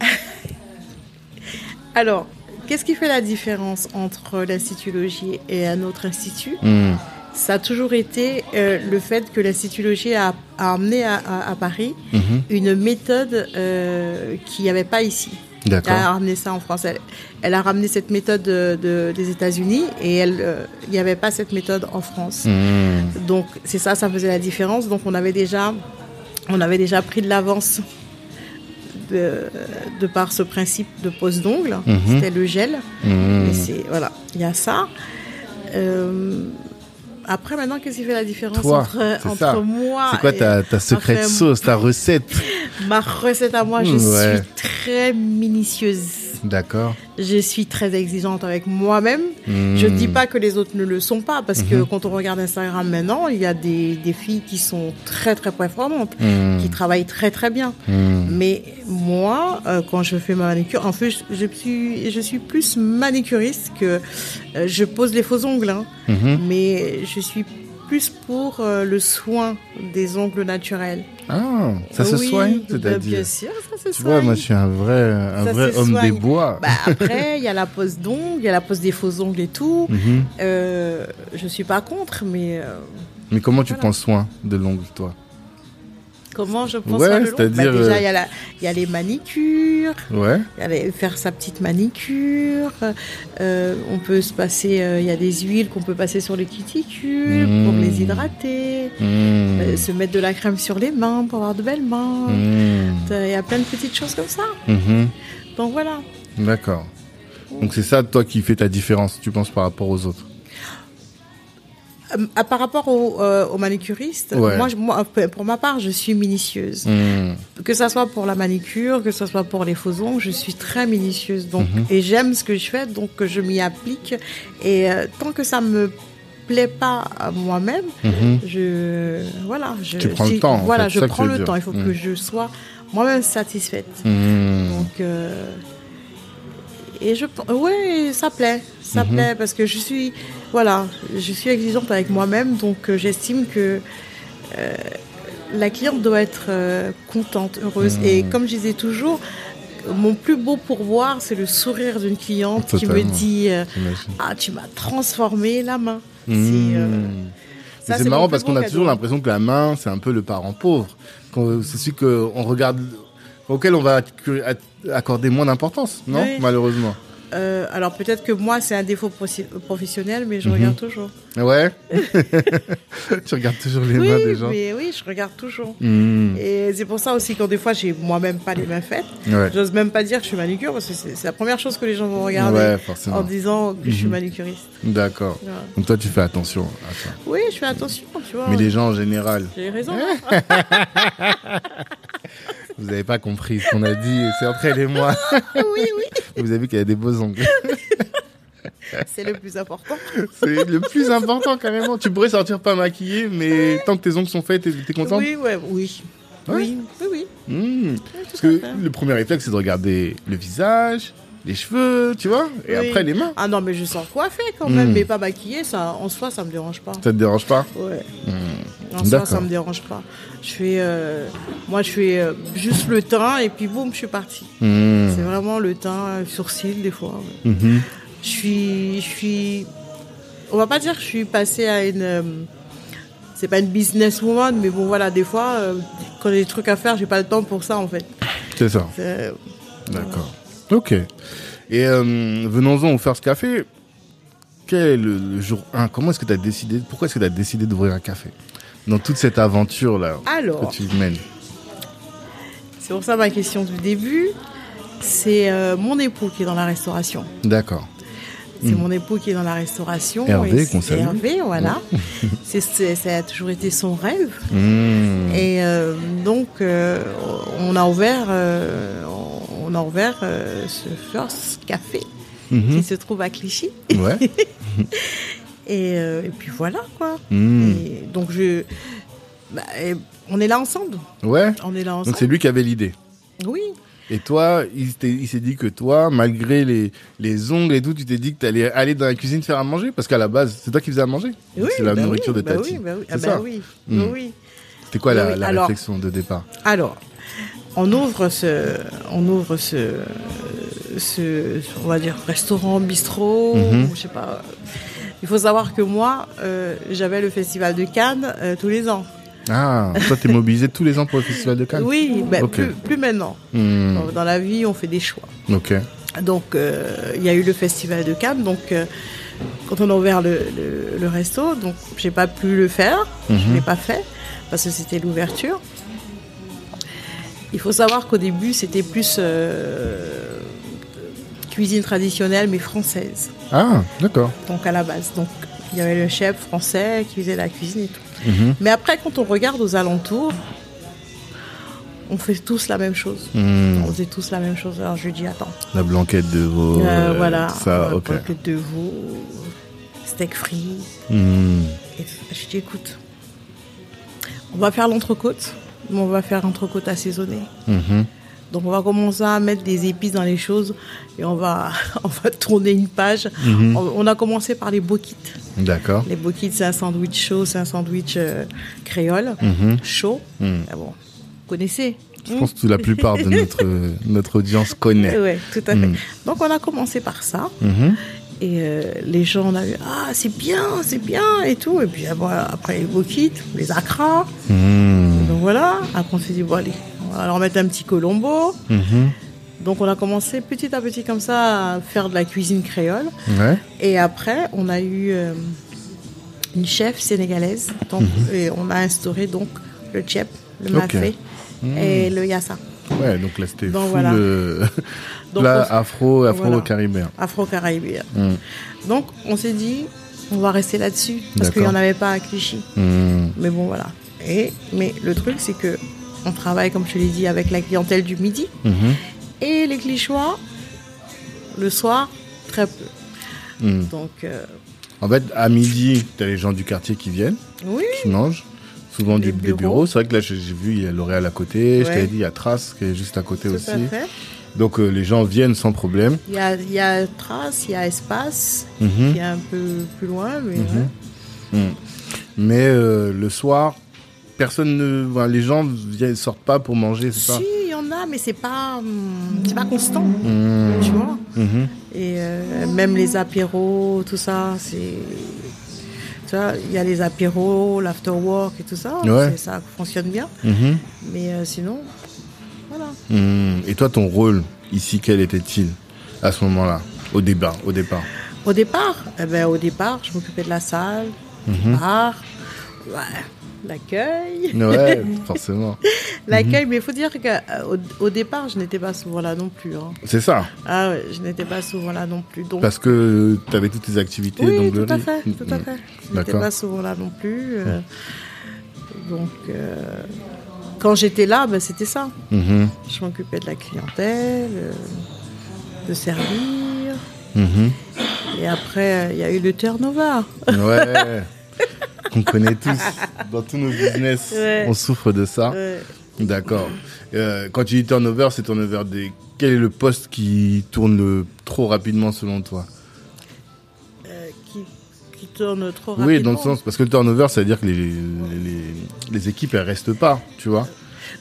<laughs> Alors, qu'est-ce qui fait la différence entre l'Institut Logier et un autre institut? Hmm. Ça a toujours été euh, le fait que Logier a, a amené à, à- à Paris Mhm. une méthode euh, qu'il n'y avait pas ici. Elle a ramené ça en France. Elle, elle a ramené cette méthode de- de- des États-Unis et euh, il n'y avait pas cette méthode en France. Hmm. Donc c'est ça, ça faisait la différence. Donc on avait déjà, on avait déjà pris de l'avance de, de par ce principe de pose d'ongles. Mhm. C'était le gel. Et voilà, il y a ça. Euh, après maintenant, qu'est-ce qui fait la différence Toi, entre, entre ça. moi C'est quoi ta, ta secrète sauce, ta recette? Ma recette à moi Je Ouais. suis très minutieuse. D'accord. Je suis très exigeante avec moi-même. Hmm. Je ne dis pas que les autres ne le sont pas, parce que Mhm. quand on regarde Instagram maintenant, il y a des, des filles qui sont très très performantes, Hmm. qui travaillent très très bien. Hmm. Mais moi, euh, quand je fais ma manicure, en fait, je, je suis, je suis plus manicuriste que euh, je pose les faux ongles, hein. Mhm. mais je suis plus pour euh, le soin des ongles naturels. Ah, ça se Oui, soigne, c'est-à-dire Bien sûr, ça se Tu soigne. vois, moi, je suis un vrai, un Ça vrai homme soigne. des bois. Bah, après, il y a la pose d'ongles, il y a la pose des faux ongles et tout. Mhm. Euh, je suis pas contre, mais euh, Mais comment tu prends soin de l'ongle, toi? Comment je pense Ouais, à le long? Bah, Déjà, euh, il y, y a les manicures, Ouais. y a les- faire sa petite manicure. euh, on peut se passer, euh, il y a des huiles qu'on peut passer sur les cuticules pour Mmh. les hydrater. Mmh. se mettre de la crème sur les mains pour avoir de belles mains. Mmh. Il y a plein de petites choses comme ça. Donc voilà. D'accord. Donc c'est ça, toi, qui fait ta différence, tu penses, par rapport aux autres? Euh, par rapport aux euh, aux manicuristes, Ouais. moi, moi, pour ma part, je suis minutieuse. Mmh. Que ça soit pour la manicure, que ça soit pour les faux ongles, je suis très minutieuse. Donc, Mhm. et j'aime ce que je fais, donc je m'y applique. Et euh, tant que ça me plaît pas à moi-même, Mhm. je voilà, je Tu prends le temps, en Voilà, fait, je prends le dire. temps. Il faut que je sois moi-même satisfaite. Mmh. Donc, euh, et je, ouais, ça plaît, ça Mhm. plaît parce que je suis, voilà, je suis exigeante avec moi-même, donc euh, j'estime que euh, la cliente doit être euh, contente, heureuse. Et comme je disais toujours, mon plus beau pourboire, c'est le sourire d'une cliente qui me dit, euh, ah, tu m'as transformé la main. Mmh. C'est, marrant parce qu'on a toujours l'impression que la main, c'est un peu le parent pauvre. C'est celui qu'on regarde, auquel on va accorder moins d'importance, non? Oui. Malheureusement. Euh, alors peut-être que moi, c'est un défaut professionnel, mais je Mhm. regarde toujours. Ouais. <laughs> tu regardes toujours les Oui, mains des gens. mais oui, je regarde toujours. Mmh. Et c'est pour ça aussi quand des fois j'ai moi-même pas les mains faites, Ouais. j'ose même pas dire que je suis manicure parce que c'est la première chose que les gens vont regarder Ouais, en disant que je suis Mhm. manicuriste. D'accord. Donc toi, tu fais attention à ça. Oui, je fais attention, tu vois. Mais les gens en général, J'ai raison. <laughs> <laughs> vous n'avez pas compris ce qu'on a dit. C'est entre elle et moi. <laughs> oui, oui, Vous avez vu qu'elle a des beaux ongles. <laughs> c'est le plus important. C'est le plus important carrément. Tu pourrais sortir pas maquillée, mais tant que tes ongles sont faits, t'es t'es contente Oui, ouais, oui. Ouais. Oui, oui, oui. Mmh. Oui, Parce que le premier réflexe, c'est de regarder le visage, les cheveux, tu vois, et Oui. après les mains. Ah non, mais je sors coiffée quand même, Mhm. mais pas maquillée, ça, en soi, ça me dérange pas. Ça te dérange pas Ouais. Mmh. En soi, ça me dérange pas. Je fais, euh, moi, je fais euh, juste le teint et puis boum, je suis partie. Mmh. C'est vraiment le teint, euh, sourcil des fois. ouais. Mhm. Je suis, je suis, on va pas dire que je suis passée à une, euh, c'est pas une businesswoman, mais bon voilà, des fois, quand j'ai des trucs à faire, j'ai pas le temps pour ça en fait. C'est ça. D'accord. Ok. Et euh, venons-en au First Café. Quel est le, le jour 1 Comment est-ce que tu as décidé Pourquoi est-ce que tu as décidé d'ouvrir un café? Dans toute cette aventure-là que tu mènes C'est pour ça ma question du début. C'est euh, mon époux qui est dans la restauration. D'accord. C'est mon époux qui est dans la restauration. Hervé, qu'on salue. Hervé, voilà. <laughs> C'est- c'est- ça a toujours été son rêve. Mmh. Et euh, donc, euh, on a ouvert, euh, on a ouvert euh, ce First Café Mhm. qui se trouve à Clichy. Ouais. <laughs> Et, euh, et puis voilà, quoi. Mmh. Et donc, je, bah, on est là ensemble. Ouais. On est là Donc ensemble. c'est lui qui avait l'idée. Oui. Et toi, il s'est dit que toi, malgré les, les ongles et tout, tu t'es dit que tu allais aller dans la cuisine faire à manger Parce qu'à la base, c'est toi qui faisais à manger Oui, C'est la bah nourriture oui, de bah Tati. oui, bah oui. C'est Ah ça bah oui, bah oui. C'était quoi la, alors- réflexion de départ? Alors, on ouvre ce, on ouvre ce, ce, on va dire restaurant, bistrot, Mhm. je sais pas. Il faut savoir que moi, euh, j'avais le festival de Cannes euh, tous les ans. Ah, toi, t'es mobilisé tous les ans pour le festival de Cannes Oui, ben, Ok. plus, plus maintenant. Hmm, Dans- Dans la vie, on fait des choix. Ok. Donc, euh, il y a eu le festival de Cannes. Donc, quand on a ouvert le, le, le resto, donc j'ai pas pu le faire. Je l'ai pas fait parce que c'était l'ouverture. Il faut savoir qu'au début, c'était plus euh, cuisine traditionnelle mais française. Ah, d'accord. Donc à la base, donc il y avait le chef français qui faisait la cuisine et tout. Mhm. Mais après, quand on regarde aux alentours, on fait tous la même chose. Hmm, On faisait tous la même chose. Alors je lui dis attends. La blanquette de veau. Euh, euh, voilà. Ça, ok. blanquette de veau, steak frit. Hmm, Et je dis, écoute, on va faire l'entrecôte, on va faire l'entrecôte assaisonnée. mhm. Donc on va commencer à mettre des épices dans les choses et on va, <laughs> on va tourner une page. Mhm. On, on a commencé par les boquites. D'accord. Les boquites, c'est un sandwich chaud, c'est un sandwich euh, créole, Mhm. chaud. Mhm. Ah bon, vous connaissez Je pense que la plupart de notre, <laughs> notre audience connaît. Oui, tout à fait. Donc on a commencé par ça. Mhm. Et euh, les gens, on a eu Ah, c'est bien, c'est bien, et tout. Et puis ah, après les boquites, les acras. Hmm, Donc voilà, après on s'est dit, bon allez, on va leur mettre un petit colombo. mhm. Donc on a commencé petit à petit comme ça à faire de la cuisine créole. Ouais. Et après, on a eu euh, une chef sénégalaise. Donc, et on a instauré donc le tchep, le Mhm. Ok. mafé et le yassa. Ouais, donc là, c'était Donc, full voilà. euh, <laughs> Donc, plat on- afro, Voilà. afro-caribéen. Hmm, Donc on s'est dit, on va rester là-dessus. Parce qu'il n'y en avait pas à Clichy. hmm. Mais bon, voilà. Et, mais le truc, c'est que on travaille, comme je te l'ai dit, avec la clientèle du midi. Mhm. Et les Clichois, le soir, très peu. Hmm. Donc, euh, En fait, à midi, t'as les gens du quartier qui viennent, oui, qui mangent. Souvent des bureaux. bureaux. C'est vrai que là, j'ai vu, il y a L'Oréal à côté. Je t'avais dit, il y a Trace qui est juste à côté tout aussi. à fait. Donc, euh, les gens viennent sans problème. Il y a, il y a Trace, il y a Espace, Mhm. qui est un peu plus loin, mais Mhm. ouais. Hmm. Mais euh, le soir, personne ne, enfin, les gens viennent, sortent pas pour manger, c'est Si, il y en a, mais c'est pas, hum, c'est pas constant, tu vois. Mhm. Et euh, même les apéros, tout ça, c'est. Tu vois, il y a les apéros, l'afterwork et tout ça. Ouais. Ça fonctionne bien. Mhm. Mais euh, sinon, voilà. Hmm. Et toi, ton rôle ici, quel était-il à ce moment-là, au départ, au départ? Au départ, eh ben, au départ, je m'occupais de la salle, Mhm. du bar, ouais, l'accueil. Ouais, <laughs> forcément. L'accueil, mais il faut dire qu'au au départ, je n'étais pas souvent là non plus. hein. C'est ça, Ah ouais, je n'étais pas souvent là non plus. Donc, parce que tu avais toutes tes activités oui, d'onglerie. tout à fait, tout à fait. Je n'étais pas souvent là non plus. euh, donc, euh, quand j'étais là, ben, c'était ça. Mhm. Je m'occupais de la clientèle, euh, de servir. Mhm. Et après, euh, il y a eu le turnover. Ouais. <laughs> Qu'on connaît tous. <laughs> Dans tous nos business, Ouais. on souffre de ça. Ouais. D'accord. Euh, quand tu dis turnover, c'est turnover des. Quel est le poste qui tourne le- trop rapidement selon toi? Euh, qui, qui tourne trop rapidement. Oui, dans le sens parce que le turnover, ça veut dire que les, les, les équipes elles restent pas, tu vois?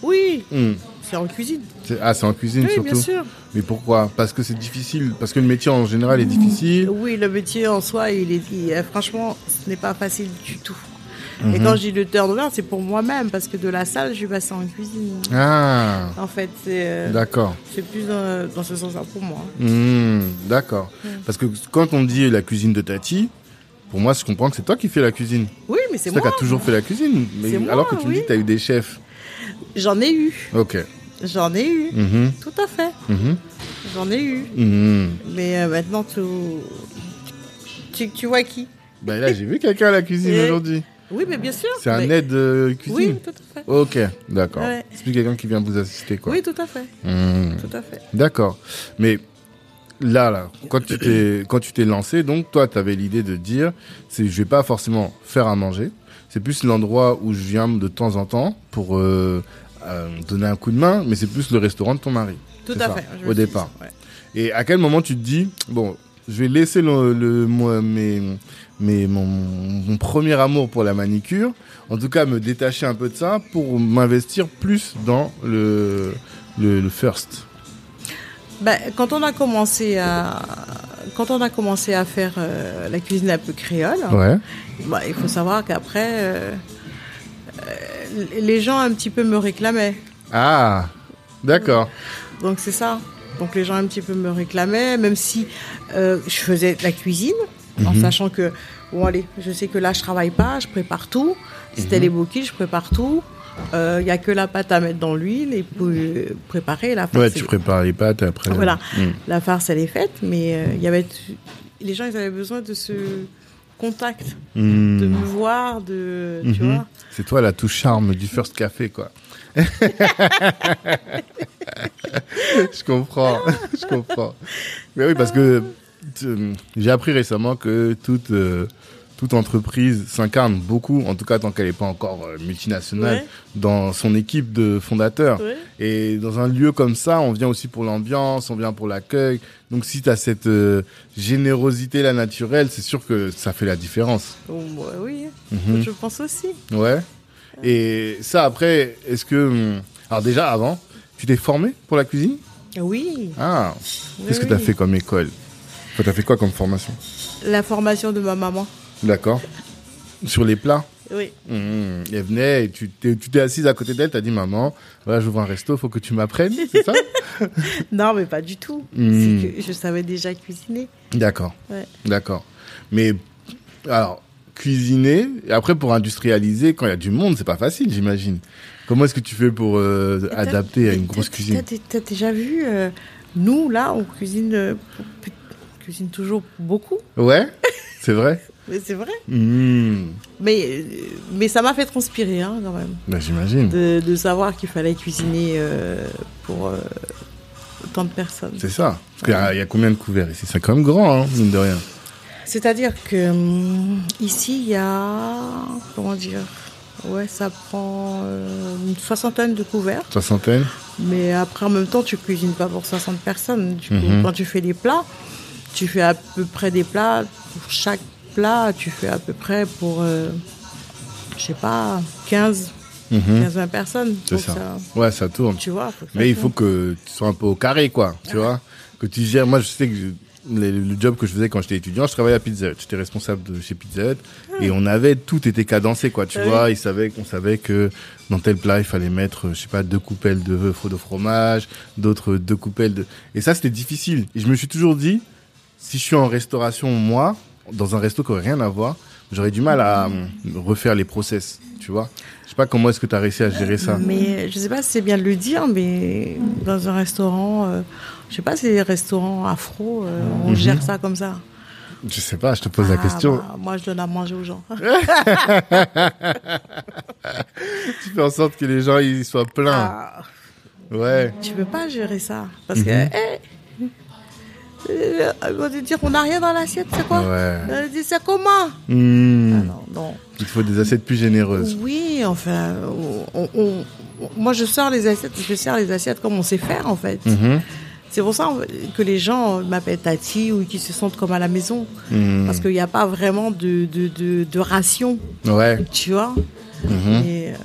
Oui, Hmm. C'est en cuisine. Ah, c'est en cuisine Oui, surtout. bien sûr. Mais pourquoi? Parce que c'est difficile. Parce que le métier en général est difficile. Oui, le métier en soi, il est, il- euh, franchement, ce n'est pas facile du tout. Et Mhm. quand je dis le turnover, c'est pour moi-même, parce que de la salle, je suis passée en cuisine. Ah, En fait, c'est euh, d'accord. c'est plus dans, dans ce sens-là pour moi. Hmm, d'accord. Parce que quand on dit la cuisine de Tati, pour moi, je comprends que c'est toi qui fais la cuisine. Oui, mais c'est C'est toi moi. qui as toujours fait la cuisine. Mais moi, alors que tu me dis que tu as eu des chefs. J'en ai eu. Ok. J'en ai eu. Mhm, Tout à fait. mhm, J'en ai eu. mhm. Mais euh, maintenant, tu... tu... tu vois qui? Ben là, j'ai vu quelqu'un à la cuisine Et- aujourd'hui. Oui, mais bien sûr. C'est un Mais- aide euh, Oui, cuisine. tout à fait. Ok, d'accord. Ouais. C'est plus quelqu'un qui vient vous assister, quoi. Oui, tout à fait. Tout à fait. D'accord. Mais là, là, quand tu t'es, quand tu t'es lancé, donc toi, tu avais l'idée de dire, c'est, je vais pas forcément faire à manger. C'est plus l'endroit où je viens de temps en temps pour euh, euh, donner un coup de main, mais c'est plus le restaurant de ton mari. Tout à ça, fait. au départ. ouais. Et à quel moment tu te dis, bon, je vais laisser le, le- moi, mes, mes, mon, mon premier amour pour la manicure, en tout cas me détacher un peu de ça pour m'investir plus dans le, le, le first. Ben, quand on a commencé à quand on a commencé à faire euh, la cuisine un peu créole, Ouais. bah, il faut savoir qu'après euh, euh, les gens un petit peu me réclamaient. Ah, d'accord. Donc c'est ça. Donc les gens un petit peu me réclamaient, même si je faisais la cuisine, en Mhm. sachant que bon allez, je sais que là je travaille pas, je prépare tout. Si Mhm. c'était les bouquets, je prépare tout. Il y a que la pâte à mettre dans l'huile et pour euh, préparer la farce. Ouais, tu prépares les pâtes après. Voilà, Mm. la farce elle est faite, mais euh, il y avait les gens ils avaient besoin de ce contact, Mm. de me voir, de tu Mhm. vois. C'est toi la touche charme du first café, quoi. <laughs> je comprends, je comprends. Mais oui, parce que euh, j'ai appris récemment que toute, euh, toute entreprise s'incarne beaucoup, en tout cas tant qu'elle n'est pas encore euh, multinationale, Ouais. dans son équipe de fondateurs. Ouais. Et dans un lieu comme ça, on vient aussi pour l'ambiance, on vient pour l'accueil. Donc si tu as cette euh, générosité là naturelle, c'est sûr que ça fait la différence. Ouais, oui, Mhm. je pense aussi. Ouais. Et ça, après, est-ce que. hum, Alors, déjà, avant, tu t'es formé pour la cuisine? Oui. Ah Qu'est-ce que tu as fait comme école? Tu as fait quoi comme formation? La formation de ma maman. D'accord. Sur les plats Oui. Hum, Elle venait et tu t'es, assise à côté d'elle, t'as dit Maman, voilà, j'ouvre un resto, faut que tu m'apprennes, c'est ça <laughs> Non, mais pas du tout. C'est que je savais déjà cuisiner. D'accord. Ouais. D'accord. Mais, alors, cuisiner, et après pour industrialiser, quand il y a du monde, c'est pas facile, j'imagine. Comment est-ce que tu fais pour euh, adapter à une grosse cuisine T'as t'as déjà vu, euh, nous, là, on cuisine, euh, on cuisine toujours beaucoup. Ouais C'est vrai <laughs> Mais c'est vrai. Hum, Mais, mais ça m'a fait transpirer, hein, quand même. bah, J'imagine. De, de savoir qu'il fallait cuisiner euh, pour euh, tant de personnes. C'est ça. Parce qu'il y a- il y, a combien de couverts ici? C'est quand même grand, hein, mine de rien. C'est-à-dire que hum, ici, il y a. Comment dire Ouais, ça prend euh, une soixantaine de couverts. Soixantaine? Mais après, en même temps, tu cuisines pas pour 60 personnes. Du coup, Mhm. quand tu fais des plats, tu fais à peu près des plats. Pour chaque plat, tu fais à peu près pour, euh, je sais pas, 15, Mhm. 15-20 personnes. C'est Donc ça. Ouais, ça tourne. Tu vois. faut ça Mais il faut que tu sois un peu au carré, quoi. Tu vois Que tu gères. Moi, je sais que je- le, le job que je faisais quand j'étais étudiant, je travaillais à Pizza Hut. J'étais responsable de chez Pizza Hut. Et on avait. Tout était cadencé, quoi. Tu Ah oui. vois ils savaient, On savait que dans tel plat, il fallait mettre, je sais pas, deux coupelles de, de fromage, d'autres deux coupelles de. Et ça, c'était difficile. Et je me suis toujours dit, si je suis en restauration, moi, dans un resto qui aurait rien à voir, j'aurais du mal à hum, refaire les process. Tu vois Je sais pas comment est-ce que tu as réussi à gérer ça. Mais je sais pas si c'est bien de le dire, mais dans un restaurant, euh, je sais pas si les restaurants afro, euh, on Mhm. gère ça comme ça. Je sais pas, je te pose la Ah, question. bah, moi, je donne à manger aux gens. <laughs> Tu fais en sorte que les gens ils soient pleins. Ah, Ouais. tu peux pas gérer ça. Parce Mhm. que, eh, euh, ils vont te dire qu'on n'a rien dans l'assiette, c'est quoi Ouais. Euh, C'est comment Hmm. Ah non. Il faut des assiettes plus généreuses. Oui, enfin, on- on- moi je sors les assiettes, je sers les assiettes comme on sait faire en fait. Mhm. C'est pour ça que les gens m'appellent Tati ou qui se sentent comme à la maison. Hmm. Parce qu'il n'y a pas vraiment de, de, de, de ration, Ouais. tu vois. Mhm. Et, euh,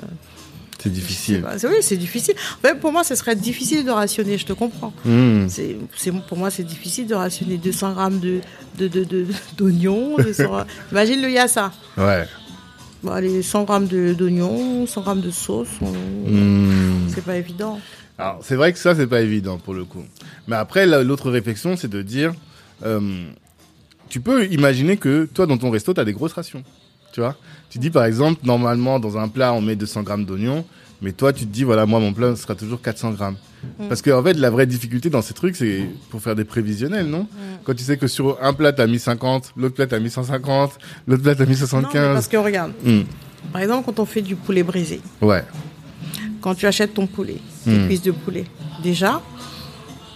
C'est difficile. c'est- oui, c'est difficile. En fait, pour moi, ce serait difficile de rationner, je te comprends. Hmm. C'est, pour moi, c'est difficile de rationner 200 grammes de, de, de, de- <laughs> d'oignons. 200 Imagine le yassa. Ouais. Bon, allez, 100 grammes d'oignons, 100 grammes de sauce. Hmm. C'est pas évident. Alors, c'est vrai que ça, c'est pas évident pour le coup. Mais après, la- l'autre réflexion, c'est de dire, euh, tu peux imaginer que toi, dans ton resto, tu as des grosses rations. Tu vois Tu dis par exemple, normalement, dans un plat, on met 200 grammes d'oignons, mais toi, tu te dis, voilà, moi, mon plat sera toujours 400 grammes. Mm. Parce qu'en en fait, la vraie difficulté dans ces trucs, c'est pour faire des prévisionnels, non? Mm. Quand tu sais que sur un plat, tu as mis 50, l'autre plat, tu as mis 150, l'autre plat, tu as mis 75. Non, parce que regarde, mm. par exemple, quand on fait du poulet brisé. Ouais. Quand tu achètes ton poulet, tes cuisses de poulet, déjà,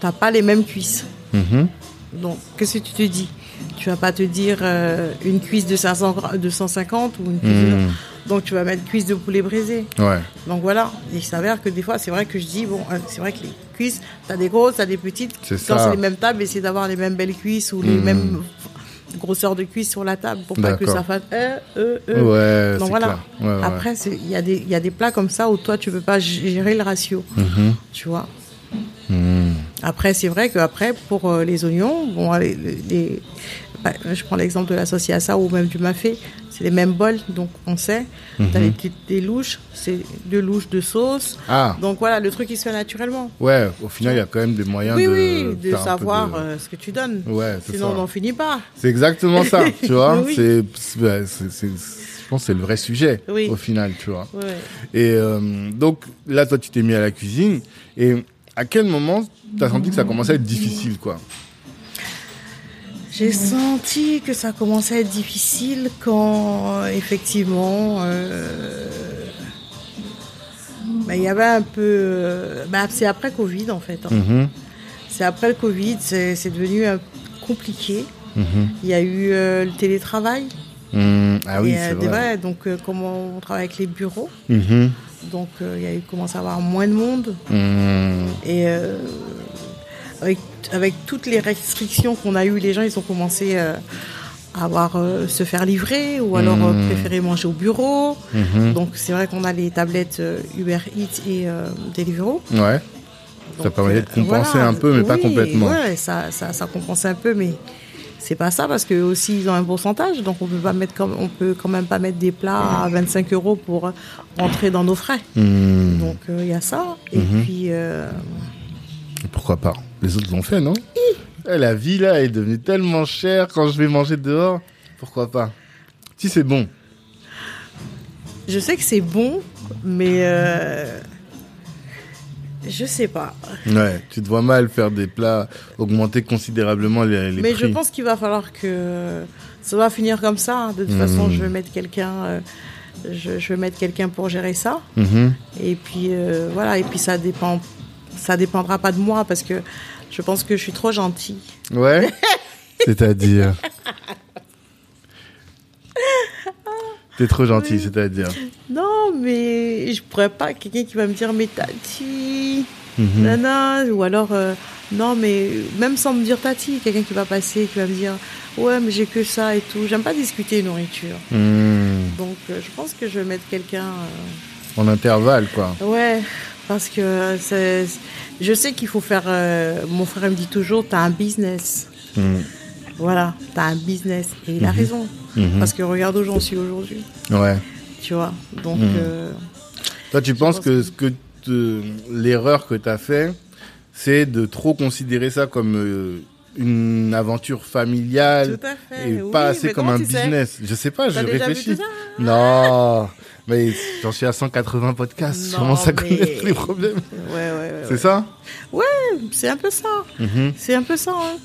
tu n'as pas les mêmes cuisses. Mm-hmm. Donc, qu'est-ce que tu te dis? Tu vas pas te dire euh, une cuisse de 500, 250 ou une cuisse de... Donc tu vas mettre cuisse de poulet brisé. Ouais. Donc voilà, il s'avère que des fois, c'est vrai que je dis, bon, euh, c'est vrai que les cuisses, tu as des grosses, tu as des petites. Quand c'est les mêmes tables, essayer d'avoir les mêmes belles cuisses ou les hmm. mêmes grosseurs de cuisses sur la table pour pas que ça fasse euh, euh, euh. Ouais, Donc voilà. Après, il y, a des, y a des plats comme ça où toi, tu peux pas gérer le ratio. Mhm. Tu vois? Hmm. Après, c'est vrai qu'après, pour euh, les oignons, bon, les, les, bah, je prends l'exemple de la sauce ça ou même du mafé, c'est les mêmes bols, donc on sait. Tu as les petites des louches, c'est deux louches de sauce. Ah. Donc voilà, le truc il se fait naturellement. Ouais, au final, il y a quand même des moyens de. Oui, de savoir euh, ce que tu donnes. Ouais, Sinon, on n'en finit pas. C'est exactement ça, <laughs> tu vois. C'est, je pense que c'est le vrai sujet au final, tu vois. Ouais. Et euh, donc là, toi, tu t'es mis à la cuisine. Et à quel moment tu as senti que ça commençait à être difficile, quoi j'ai senti que ça commençait à être difficile quand, effectivement, euh, bah, il y avait un peu. Euh, bah, c'est après Covid, en fait. Hein. Mm-hmm. C'est après le Covid, c'est devenu compliqué. Mm-hmm. Il y a eu euh, le télétravail. Mm. ah oui, c'est vrai. Donc, comment on travaille avec les bureaux. Donc, il y a eu commencé à avoir moins de monde. Et avec avec toutes les restrictions qu'on a eues, les gens, ils ont commencé euh, à avoir euh, se faire livrer ou alors euh, mmh. préférer manger au bureau. Mmh. Donc c'est vrai qu'on a les tablettes Uber Eats et Deliveroo. Ouais. ça permet de compenser un peu, mais pas complètement. Ouais, ça, ça, ça compense un peu, mais c'est pas ça parce que aussi ils ont un pourcentage, donc on peut pas mettre, on peut quand même pas mettre des plats à 25 euros pour rentrer dans nos frais. Mmh. Donc il y a ça. Et puis. Pourquoi pas? Les autres l'ont fait, non? Eh, La vie, là, est devenue tellement chère quand je vais manger dehors. Pourquoi pas? Si c'est bon. Je sais que c'est bon, mais... Euh... Je sais pas. Ouais, tu te vois mal faire des plats, augmenter considérablement les, les Mais je pense qu'il va falloir que ça va finir comme ça. Hein. De toute façon, hmm. je vais mettre quelqu'un, euh, je, vais mettre quelqu'un pour gérer ça. Mhm. Et puis euh, voilà, et puis ça dépend, ça dépendra pas de moi parce que je pense que je suis trop gentille. Ouais. <laughs> c'est-à-dire. <laughs> T'es trop gentille, c'est-à-dire. Non, mais je pourrais pas quelqu'un qui va me dire mais tati, mhm. nana, ou alors euh, non mais même sans me dire tati, quelqu'un qui va passer, qui va me dire ouais mais j'ai que ça et tout. J'aime pas discuter nourriture. Mhm. Donc euh, je pense que je vais mettre quelqu'un. Euh, en intervalle quoi. Ouais, parce que c'est je sais qu'il faut faire. Mon frère me dit toujours, tu as un business. Hmm. Voilà, tu as un business. Et il a hmm. raison. Hmm. Parce que regarde où j'en suis aujourd'hui. Ouais. Tu vois. Donc. Euh, Toi, tu penses que, ce que l'erreur que tu as fait, c'est de trop considérer ça comme euh, une aventure familiale et pas assez comme un business? Je sais pas, je réfléchis. non. Mais j'en suis à 180 podcasts, je commence à connaître les problèmes. Ouais, ouais, ouais. C'est ça? Ouais, c'est un peu ça. Mhm. C'est un peu ça. Hein.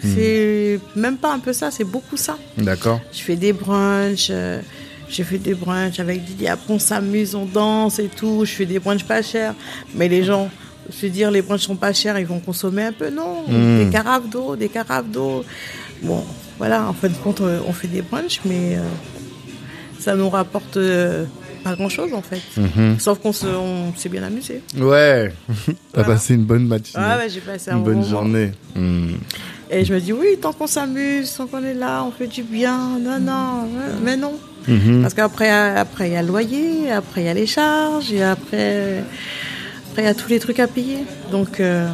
C'est même pas un peu ça, c'est beaucoup ça. D'accord. Je fais des brunchs. Euh, j'ai fait des brunchs avec Didier. Après, on s'amuse, on danse et tout. Je fais des brunchs pas chers. Mais les gens, se dire les brunchs sont pas chers, ils vont consommer un peu. Non, mhm. des carafes d'eau, des carafes d'eau. Bon, voilà, en fin de compte, euh, on fait des brunchs, mais euh, ça nous rapporte pas grand chose en fait. Mhm. Sauf qu'on s'est bien amusé. Ouais, <laughs> t'as passé une bonne matinée. Ah ouais, j'ai passé une bonne journée. Hmm. Et je me dis, oui, tant qu'on s'amuse, tant qu'on est là, on fait du bien. Non, non, mais non. Mhm. Parce qu'après, après, il y a le loyer, après, il y a les charges, et après, après, il y a tous les trucs à payer. Donc, euh,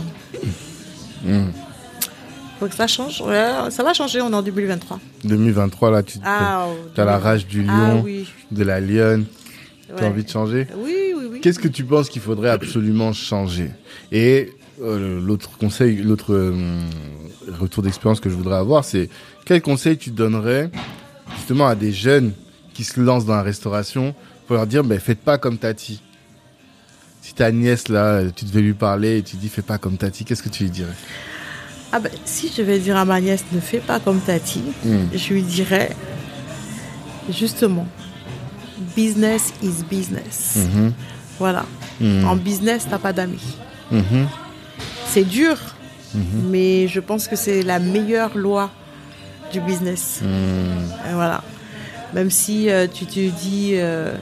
hmm. faut que ça change. ça va changer, on est en 2023. 2023, là, tu ah, as la rage du ah lion, de la lionne. Tu as envie de changer Oui, oui, oui. Qu'est-ce que tu penses qu'il faudrait absolument changer? Et euh, l'autre conseil, l'autre euh, retour d'expérience que je voudrais avoir, c'est quel conseil tu donnerais justement à des jeunes qui se lancent dans la restauration pour leur dire, ben, faites pas comme Tati. Si ta nièce là, tu devais lui parler et tu dis, fais pas comme Tati, qu'est-ce que tu lui dirais? Ah ben, si je vais dire à ma nièce, ne fais pas comme Tati, hmm. je lui dirais, justement, business is business. Mhm. Voilà. Mhm. En business, t'as pas d'amis. Mhm. C'est dur, mais je pense que c'est la meilleure loi du business. voilà. Même si euh, tu te dis, euh,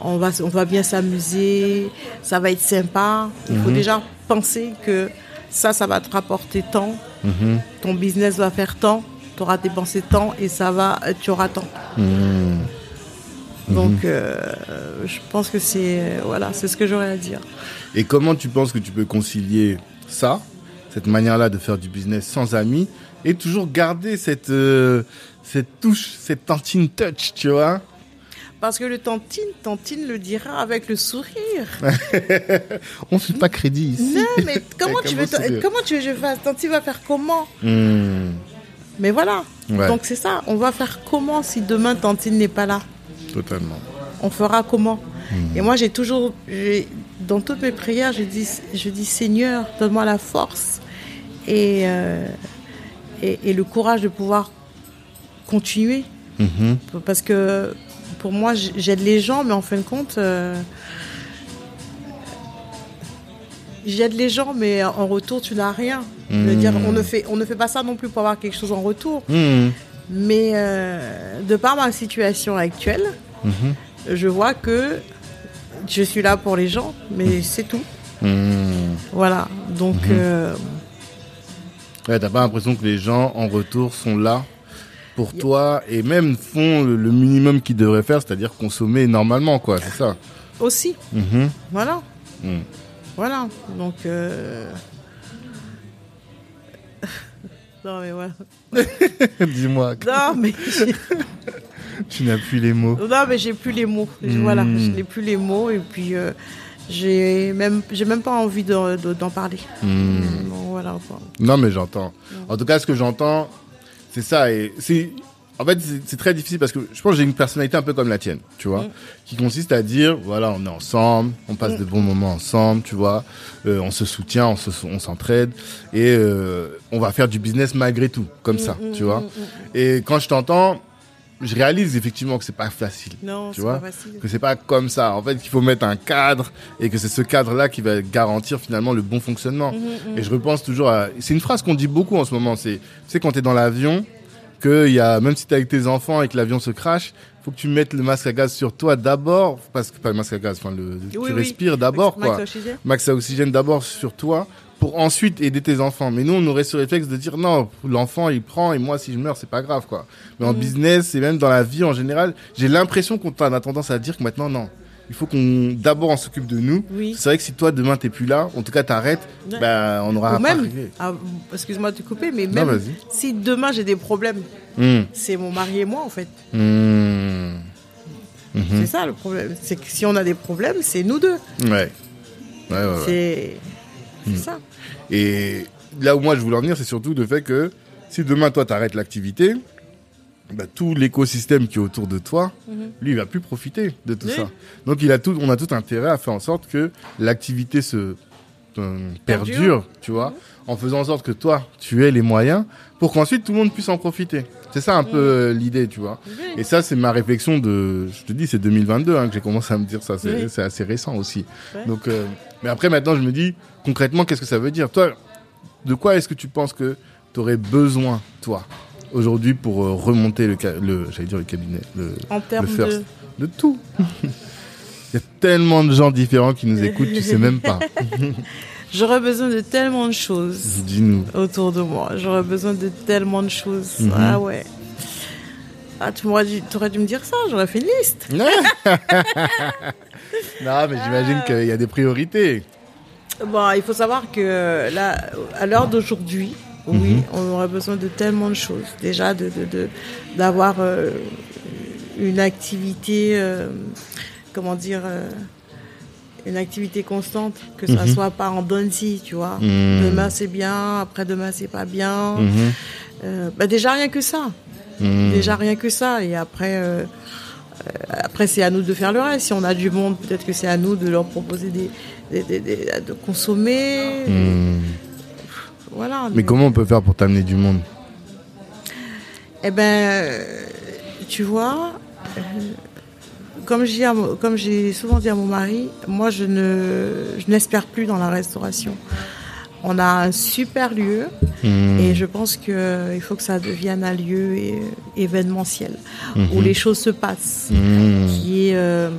on, va, on va bien s'amuser, ça va être sympa, il faut déjà penser que ça, ça va te rapporter tant, ton business va faire tant, tu auras dépensé tant et ça va, tu auras tant. Donc, mhm. euh, je pense que c'est voilà, c'est ce que j'aurais à dire. Et comment tu penses que tu peux concilier ça, cette manière-là de faire du business sans amis, et toujours garder cette euh, cette touche, cette tantine touch, tu vois parce que le tantine, tantine le dira avec le sourire. <laughs> On ne fait pas crédit ici. Non, mais <laughs> comment, tu veux, comment tu veux que je fasse? Tantine va faire comment? Hmm. Mais voilà. Donc c'est ça. On va faire comment si demain Tantine n'est pas là? Totalement. On fera comment? Et moi, j'ai toujours, dans toutes mes prières, je dis, je dis Seigneur, donne-moi la force euh, et, et, le courage de pouvoir continuer. Mhm. Parce que pour moi, j'aide les gens, mais en fin de compte, euh, j'aide les gens, mais en retour, tu n'as rien. dire, on ne, fait, on ne fait pas ça non plus pour avoir quelque chose en retour. Mhm. Mais euh, de par ma situation actuelle, Mhm. Je vois que je suis là pour les gens, mais mhm. c'est tout. Mhm. Voilà. Donc. Euh, ouais, t'as pas l'impression que les gens en retour sont là pour toi et même font le, minimum qu'ils devraient faire, c'est-à-dire consommer normalement, quoi. C'est ça? Aussi. Voilà. Voilà. Donc. Euh, <laughs> non mais voilà. <laughs> Dis-moi. Non mais. <laughs> <laughs> tu n'as plus les mots. Non, mais j'ai plus les mots. Voilà, hmm. je n'ai plus les mots et puis euh, j'ai même j'ai même pas envie d'en parler. Hmm. voilà. Non, mais j'entends. En tout cas, ce que j'entends, c'est ça et c'est en fait, c'est très difficile parce que je pense que j'ai une personnalité un peu comme la tienne, tu vois, hmm. qui consiste à dire, voilà, on est ensemble, on passe de bons moments ensemble, tu vois, euh, on se soutient, on s'entraide et euh, on va faire du business malgré tout, comme ça, tu vois. Et quand je t'entends, je réalise effectivement que c'est pas facile. Non, tu vois, pas facile. que c'est pas comme ça. En fait, qu'il faut mettre un cadre et que c'est ce cadre-là qui va garantir finalement le bon fonctionnement. Mhm, mhm. Et je repense toujours à. C'est une phrase qu'on dit beaucoup en ce moment. C'est, tu sais, quand t'es dans l'avion, que y a même si t'es avec tes enfants et que l'avion se crache, faut que tu mettes le masque à gaz sur toi d'abord, parce que pas le masque à gaz, enfin le, tu respires d'abord quoi. Max à oxygène d'abord sur toi pour ensuite aider tes enfants. Mais nous, on aurait ce réflexe de dire non, l'enfant il prend et moi si je meurs c'est pas grave quoi. Mais en mm. business et même dans la vie en général, j'ai l'impression qu'on a tendance à dire que maintenant non. Il faut qu'on d'abord on s'occupe de nous. C'est vrai que si toi demain t'es plus là, en tout cas t'arrêtes, ben on aura pas arrivé. Ah, excuse-moi de te couper, mais même si demain j'ai des problèmes, mm. c'est mon mari et moi en fait. Mm. C'est mm-hmm. ça le problème. C'est que si on a des problèmes, c'est nous deux. Ouais. ouais, ouais c'est Mm. ça. Et là où moi je voulais en venir, c'est surtout le fait que si demain toi t'arrêtes l'activité, bah, tout l'écosystème qui est autour de toi, mm-hmm. lui, il va plus profiter de tout ça. Donc, il a tout, on a tout intérêt à faire en sorte que l'activité se perdure, tu vois, mm-hmm. en faisant en sorte que toi, tu aies les moyens pour qu'ensuite tout le monde puisse en profiter. C'est ça un peu mm. euh, l'idée, tu vois. Et ça, c'est ma réflexion de, je te dis, c'est 2022 hein, que j'ai commencé à me dire ça. C'est assez récent aussi. Donc, euh, mais après, maintenant, je me dis, concrètement, qu'est-ce que ça veut dire? Toi, de quoi est-ce que tu penses que tu aurais besoin, toi, aujourd'hui, pour euh, remonter le, le j'allais dire le cabinet, le, en de tout <laughs> Il y a tellement de gens différents qui nous écoutent, tu sais même pas. <laughs> <laughs> J'aurais besoin de tellement de choses. Dis-nous. Autour de moi. J'aurais besoin de tellement de choses. Mhm. Ah ouais. Ah, tu aurais dû, dû me dire ça, j'aurais fait une liste. <laughs> non, mais j'imagine qu'il y a des priorités. Bon, il faut savoir que là, à l'heure d'aujourd'hui, oui, mhm. on aurait besoin de tellement de choses. Déjà, de, d'avoir euh, une activité, euh, comment dire, euh, une activité constante, que ça Mhm. soit pas en donne-si, tu vois. Mhm. Demain c'est bien, après-demain c'est pas bien. Mhm. Euh, bah déjà rien que ça. Mhm. Déjà rien que ça. Et après, euh, après c'est à nous de faire le reste. Si on a du monde, peut-être que c'est à nous de leur proposer des, des- des- des- de consommer. Voilà. Mais comment on peut faire pour t'amener du monde? Eh ben, tu vois, comme j'ai souvent dit à mon mari, moi je ne je n'espère plus dans la restauration. On a un super lieu Mhm. et je pense que euh, il faut que ça devienne un lieu é- événementiel où Mhm. les choses se passent, qui est euh,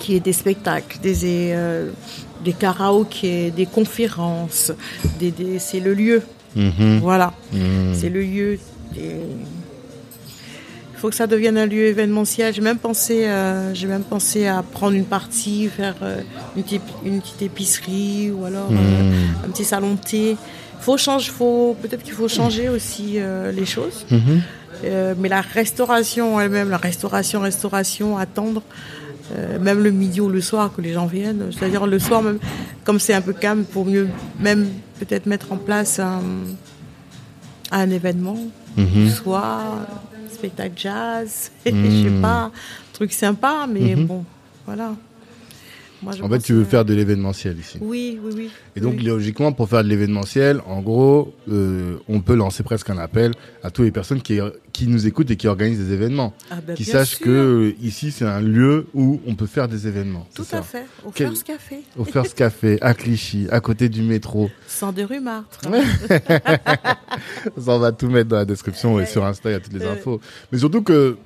qui est des spectacles, des euh, des karaokés, des conférences, des, des- c'est le lieu. Mhm. Voilà. Mhm. C'est le lieu. Faut que ça devienne un lieu événementiel. J'ai même pensé, euh, j'ai même pensé à prendre une partie, faire euh, une, petite, une petite épicerie ou alors euh, Mhm. un petit salon de thé. Faut changer, faut peut-être qu'il faut changer aussi les choses. Mhm. Mais la restauration elle-même, la restauration, restauration, attendre, euh, même le midi ou le soir que les gens viennent. C'est-à-dire le soir même, comme c'est un peu calme, pour mieux même peut-être mettre en place un, un événement, Mhm. soit spectacle jazz, <laughs> je sais pas, truc sympa, mais Mhm. bon, voilà. Moi, je En fait, tu veux que- faire de l'événementiel ici. Oui, oui, oui. Et donc, oui. logiquement, pour faire de l'événementiel, en gros, euh, on peut lancer presque un appel à toutes les personnes qui, qui nous écoutent et qui organisent des événements. Ah ben, qui sachent sûr. que euh, ici, c'est un lieu où on peut faire des événements. Tout à ça. fait. Au Quel- First Café, Au First Café, à Clichy, à côté du métro. sans de rue Martre. <laughs> Ça, on va tout mettre dans la description et sur Insta, il y a toutes les Euh. infos. Mais surtout que,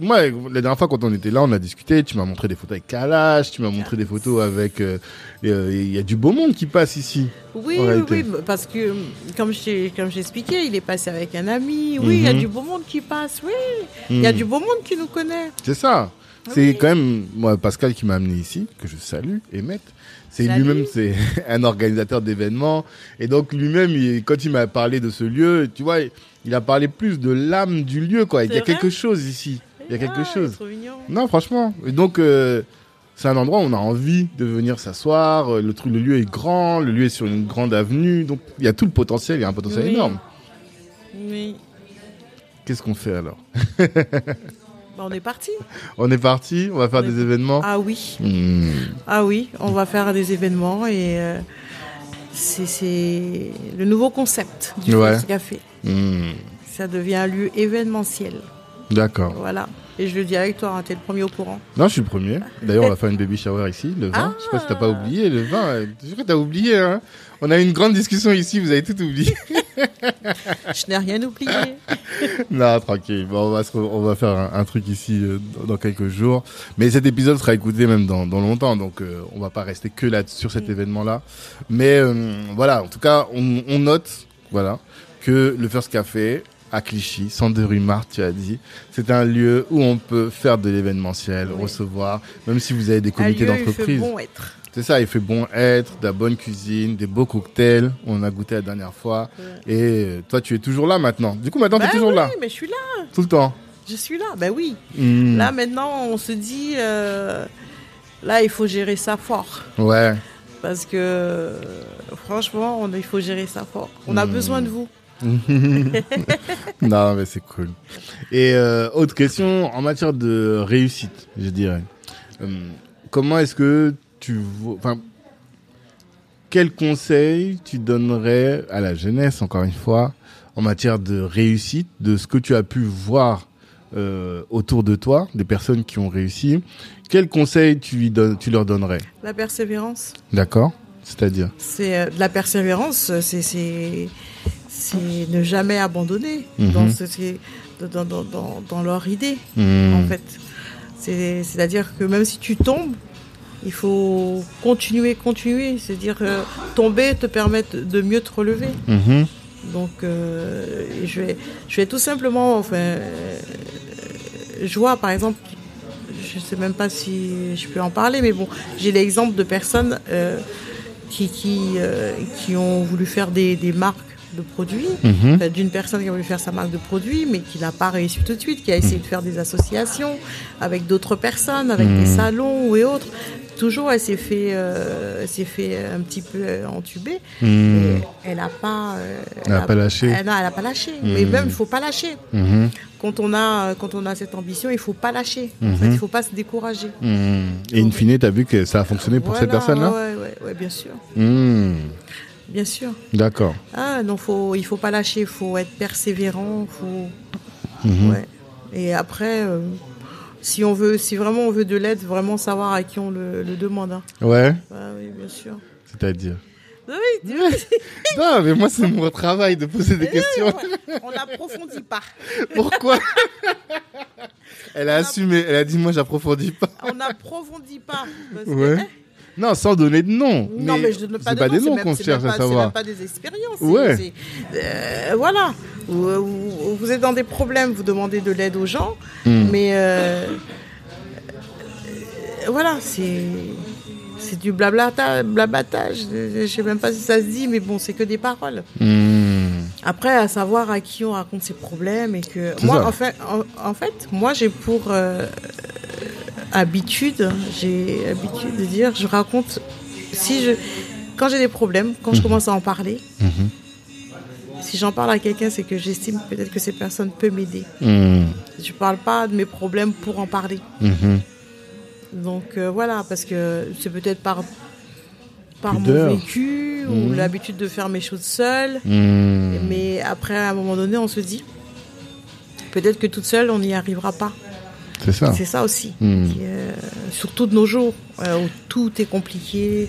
moi, la dernière fois quand on était là, on a discuté, tu m'as montré des photos avec Kalash, tu m'as montré des photos avec... euh, euh, Il y a du beau monde qui passe ici. Oui, oui, parce que, comme je t'ai- comme j'expliquais, il est passé avec un ami. Oui, il y a Mhm. du beau monde qui passe, oui. Il y a Hmm. du beau monde qui nous connaît. C'est ça. C'est Oui. quand même moi Pascal qui m'a amené ici, que je salue et mette. C'est lui-même, c'est <laughs> un organisateur d'événements et donc lui-même, quand il m'a parlé de ce lieu, tu vois, il a parlé plus de l'âme du lieu, quoi. Il y a quelque chose ici. Il y a quelque Ah, chose. trop. Non, franchement. Et donc, euh, c'est un endroit où on a envie de venir s'asseoir. Euh, Le truc, le lieu est grand, le lieu est sur une grande avenue, donc il y a tout le potentiel. Il y a un potentiel Oui. énorme. Oui. Qu'est-ce qu'on fait alors? <laughs> Bah, on est parti. On est parti, on va faire On est- des événements. Ah oui, Hmm. ah oui, on va faire des événements et euh, c'est- le nouveau concept du Ouais. Café. Hmm. Ça devient un lieu événementiel. D'accord. Voilà. Et je le dis avec toi, hein, t'es le premier au courant. Non, je suis le premier. D'ailleurs, on va faire une baby shower ici, le 20. Ah. Je sais pas si t'as pas oublié, le 20. euh, Je crois que t'as oublié, hein. On a eu une grande discussion ici, vous avez tout oublié. <laughs> Je n'ai rien oublié. <laughs> non, tranquille. Bon, on va, se on va faire un, un truc ici euh, dans, dans quelques jours. Mais cet épisode sera écouté même dans, dans longtemps, donc euh, on va pas rester que là sur cet Mm. événement-là. Mais euh, voilà, en tout cas, on, on note, voilà, que le First Café à Clichy, centre de rue Marthe, tu as dit, c'est un lieu où on peut faire de l'événementiel, Oui. recevoir, même si vous avez des comités lieu, il fait d'entreprise. bon être. C'est ça, il fait bon être, de la bonne cuisine, des beaux cocktails. On a goûté la dernière fois. Ouais. Et euh, toi, tu es toujours là maintenant. Du coup, maintenant, tu Bah es toujours oui, là, mais je suis là. tout le temps. Je suis là. Ben oui. Hmm. Là, maintenant, on se dit, euh, là, il faut gérer ça fort. Ouais. Parce que, euh, franchement, on, il faut gérer ça fort. On a Hmm. besoin de vous. <laughs> non, mais c'est cool. Et euh, autre question, en matière de réussite, je dirais. Euh, comment est-ce que tu. Enfin, quel conseil tu donnerais à la jeunesse, encore une fois, en matière de réussite, de ce que tu as pu voir euh, autour de toi, des personnes qui ont réussi? Quel conseil tu, lui donnes, tu leur donnerais? La persévérance. D'accord C'est-à-dire? C'est euh, la persévérance, c'est c'est ne jamais abandonner Mhm. dans, ce- dans, dans, dans, dans leur idée Hmm. en fait. C'est c'est à dire que même si tu tombes, il faut continuer, continuer. C'est à dire euh, tomber te permettre de mieux te relever. Mhm. Donc euh, je vais je vais tout simplement enfin euh, je vois par exemple je sais même pas si je peux en parler mais bon j'ai l'exemple de personnes euh, qui qui qui ont voulu faire des, des marques de produit, Mhm. euh, d'une personne qui a voulu faire sa marque de produit, mais qui n'a pas réussi tout de suite, qui a essayé de faire des associations avec d'autres personnes, avec des salons ou et autres. Toujours, elle s'est fait, euh, s'est fait un petit peu euh, entuber. Mhm. Et Elle n'a pas, euh, Elle a pas lâché. Elle n'a elle a pas lâché. Mais même, il faut pas lâcher. Mhm. Quand on a, quand on a cette ambition, il faut pas lâcher. En Mhm. fait, il faut pas se décourager. Mhm. Et in fine, t'as vu que ça a fonctionné pour cette personne-là ouais, ouais, ouais, bien sûr, Mhm. Bien sûr. D'accord. Ah non, faut, il faut pas lâcher, il faut être persévérant, faut. Mhm. Ouais. Et après, euh, si on veut, si vraiment on veut de l'aide, vraiment savoir à qui on le, le demande. hein. Ouais, Ah oui, bien sûr. c'est-à-dire. Oui, tu vois, <laughs> Non, mais moi, c'est mon travail de poser des questions. on n'approfondit pas. <laughs> Pourquoi <laughs> Elle a assumé. Elle a dit, moi, j'approfondis pas. On n'approfondit pas. parce que- Ouais. Non, sans donner de nom. Non, mais je ne donne pas c'est de pas nom, des noms qu'on cherche à savoir. même pas des expériences. Ouais. euh, voilà. Vous, vous- êtes dans des problèmes, vous demandez de l'aide aux gens, Hmm. mais euh, euh, voilà, c'est c'est du blablata, blabatage. Je sais même pas si ça se dit, mais bon, c'est que des paroles. Hmm. Après, à savoir à qui on raconte ses problèmes et que moi, en fait, en, en fait, moi, j'ai pour euh, habitude, j'ai habitude de dire, je raconte si je, quand j'ai des problèmes, quand Mhm. je commence à en parler, si j'en parle à quelqu'un, c'est que j'estime peut-être que cette personne peut m'aider. Hmm. Je parle pas de mes problèmes pour en parler. Mhm. Donc euh, voilà, parce que c'est peut-être par par mon vécu ou l'habitude de faire mes choses seule. Mais après, à un moment donné, on se dit, peut-être que toute seule, on n'y arrivera pas. C'est ça. C'est ça aussi. Hmm. Qui, euh, surtout de nos jours, euh, où tout est compliqué.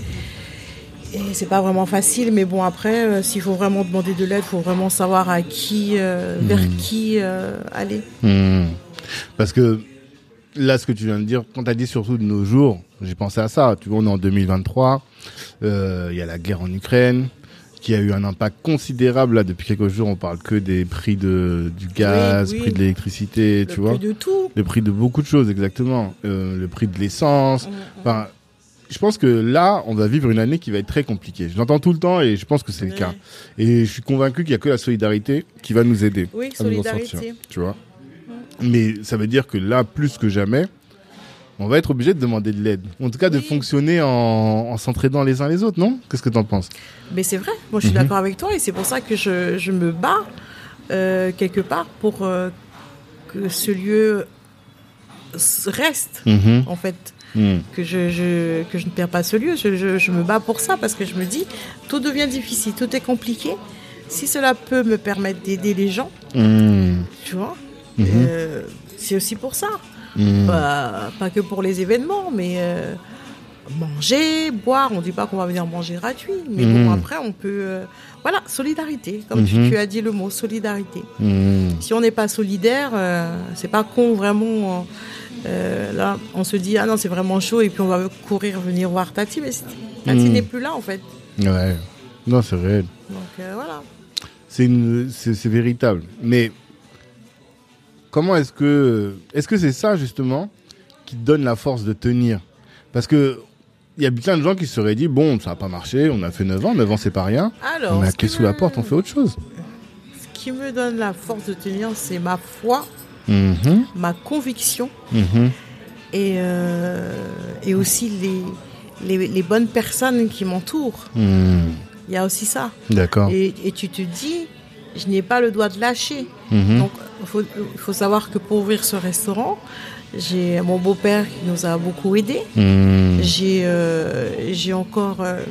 Et c'est pas vraiment facile, mais bon, après, euh, s'il faut vraiment demander de l'aide, il faut vraiment savoir à qui, vers qui euh, aller. Hmm. Parce que là, ce que tu viens de dire, quand tu as dit surtout de nos jours, j'ai pensé à ça. Tu vois, on est en 2023. euh, Il y a la guerre en Ukraine qui a eu un impact considérable. Là, depuis quelques jours, on parle que des prix de, du gaz, oui. prix de l'électricité, Le tu prix vois. de tout. Le prix de beaucoup de choses, exactement. Euh, le prix de l'essence. Mm, Enfin, je pense que là, on va vivre une année qui va être très compliquée. Je l'entends tout le temps et je pense que c'est le cas. Et je suis convaincu qu'il y a que la solidarité qui va nous aider Oui, à nous en solidarité. sortir. Tu vois. Mais ça veut dire que là, plus que jamais, on va être obligé de demander de l'aide. En tout cas, de fonctionner en, en s'entraidant les uns les autres, non? Qu'est-ce que tu en penses? Mais c'est vrai, moi je suis Mhm. d'accord avec toi et c'est pour ça que je, je me bats euh, quelque part pour euh, que ce lieu reste Mhm. en fait. Mhm. que je, je- que je ne perds pas ce lieu. Je, je- je me bats pour ça parce que je me dis, tout devient difficile, tout est compliqué. Si cela peut me permettre d'aider les gens, tu vois, euh, c'est aussi pour ça. Mhm. Pas, pas que pour les événements, mais euh, manger, boire. On dit pas qu'on va venir manger gratuit, mais bon, après, on peut. euh, voilà, solidarité, comme tu- Mhm. tu, as dit le mot, solidarité. Si on n'est pas solidaire, euh, c'est pas con vraiment. euh, là, on se dit ah non c'est vraiment chaud et puis on va courir venir voir Tati, mais Tati n'est plus là en fait. Ouais. Non, c'est réel. Donc voilà. C'est véritable. Mais comment est-ce que, est-ce que c'est ça justement qui te donne la force de tenir? Parce que il y a plein de gens qui se seraient dit bon, ça n'a pas marché, on a fait 9 ans, 9 ans c'est pas rien, Alors, on a clé sous la porte, on fait autre chose. Ce qui me donne la force de tenir, c'est ma foi, Mhm, ma conviction mhm, et euh, et aussi les, les les bonnes personnes qui m'entourent. mhm. Il y a aussi ça. D'accord. Et, et tu te dis je n'ai pas le droit de lâcher. Mhm, Donc, il faut, faut savoir que pour ouvrir ce restaurant, j'ai mon beau-père qui nous a beaucoup aidés. mhm. J'ai euh, j'ai encore euh,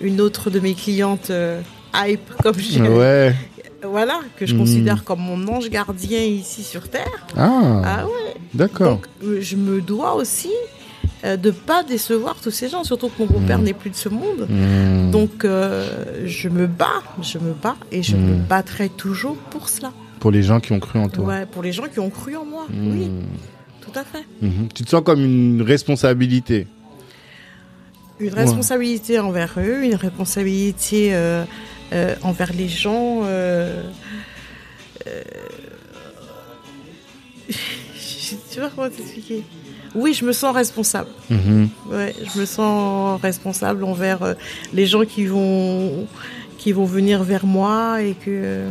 une autre de mes clientes euh, hype, comme je Ouais. voilà, que je considère comme mon ange gardien ici sur Terre. Ah, Ah ouais. d'accord. Donc, je me dois aussi euh, de pas décevoir tous ces gens, surtout que mon beau-père Mm. n'est plus de ce monde. Mhm. Donc, euh, je me bats, je me bats et je Mm. me battrai toujours pour cela. Pour les gens qui ont cru en toi. Ouais, pour les gens qui ont cru en moi. Oui, tout à fait. Mhm. Tu te sens comme une responsabilité? Une responsabilité envers eux, une responsabilité euh, envers les gens. euh, <laughs> tu vois comment t'expliquer Oui, je me sens responsable. Mhm. Ouais, je me sens responsable envers euh, les gens qui vont qui vont venir vers moi et que.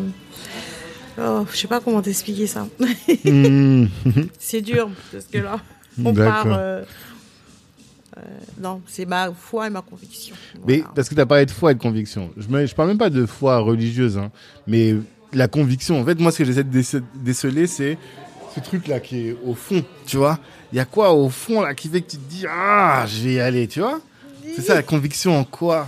Oh, je sais pas comment t'expliquer ça. Hmm. <laughs> c'est dur parce que là, on part. Euh, euh, non, c'est ma foi et ma conviction. Mais parce que tu as parlé de foi et de conviction. Je ne parle même pas de foi religieuse, hein, mais la conviction. En fait, moi, ce que j'essaie de déceler, c'est ce truc-là qui est au fond, tu vois. Il y a quoi au fond là qui fait que tu te dis ah, je vais y aller, tu vois C'est ça la conviction en quoi?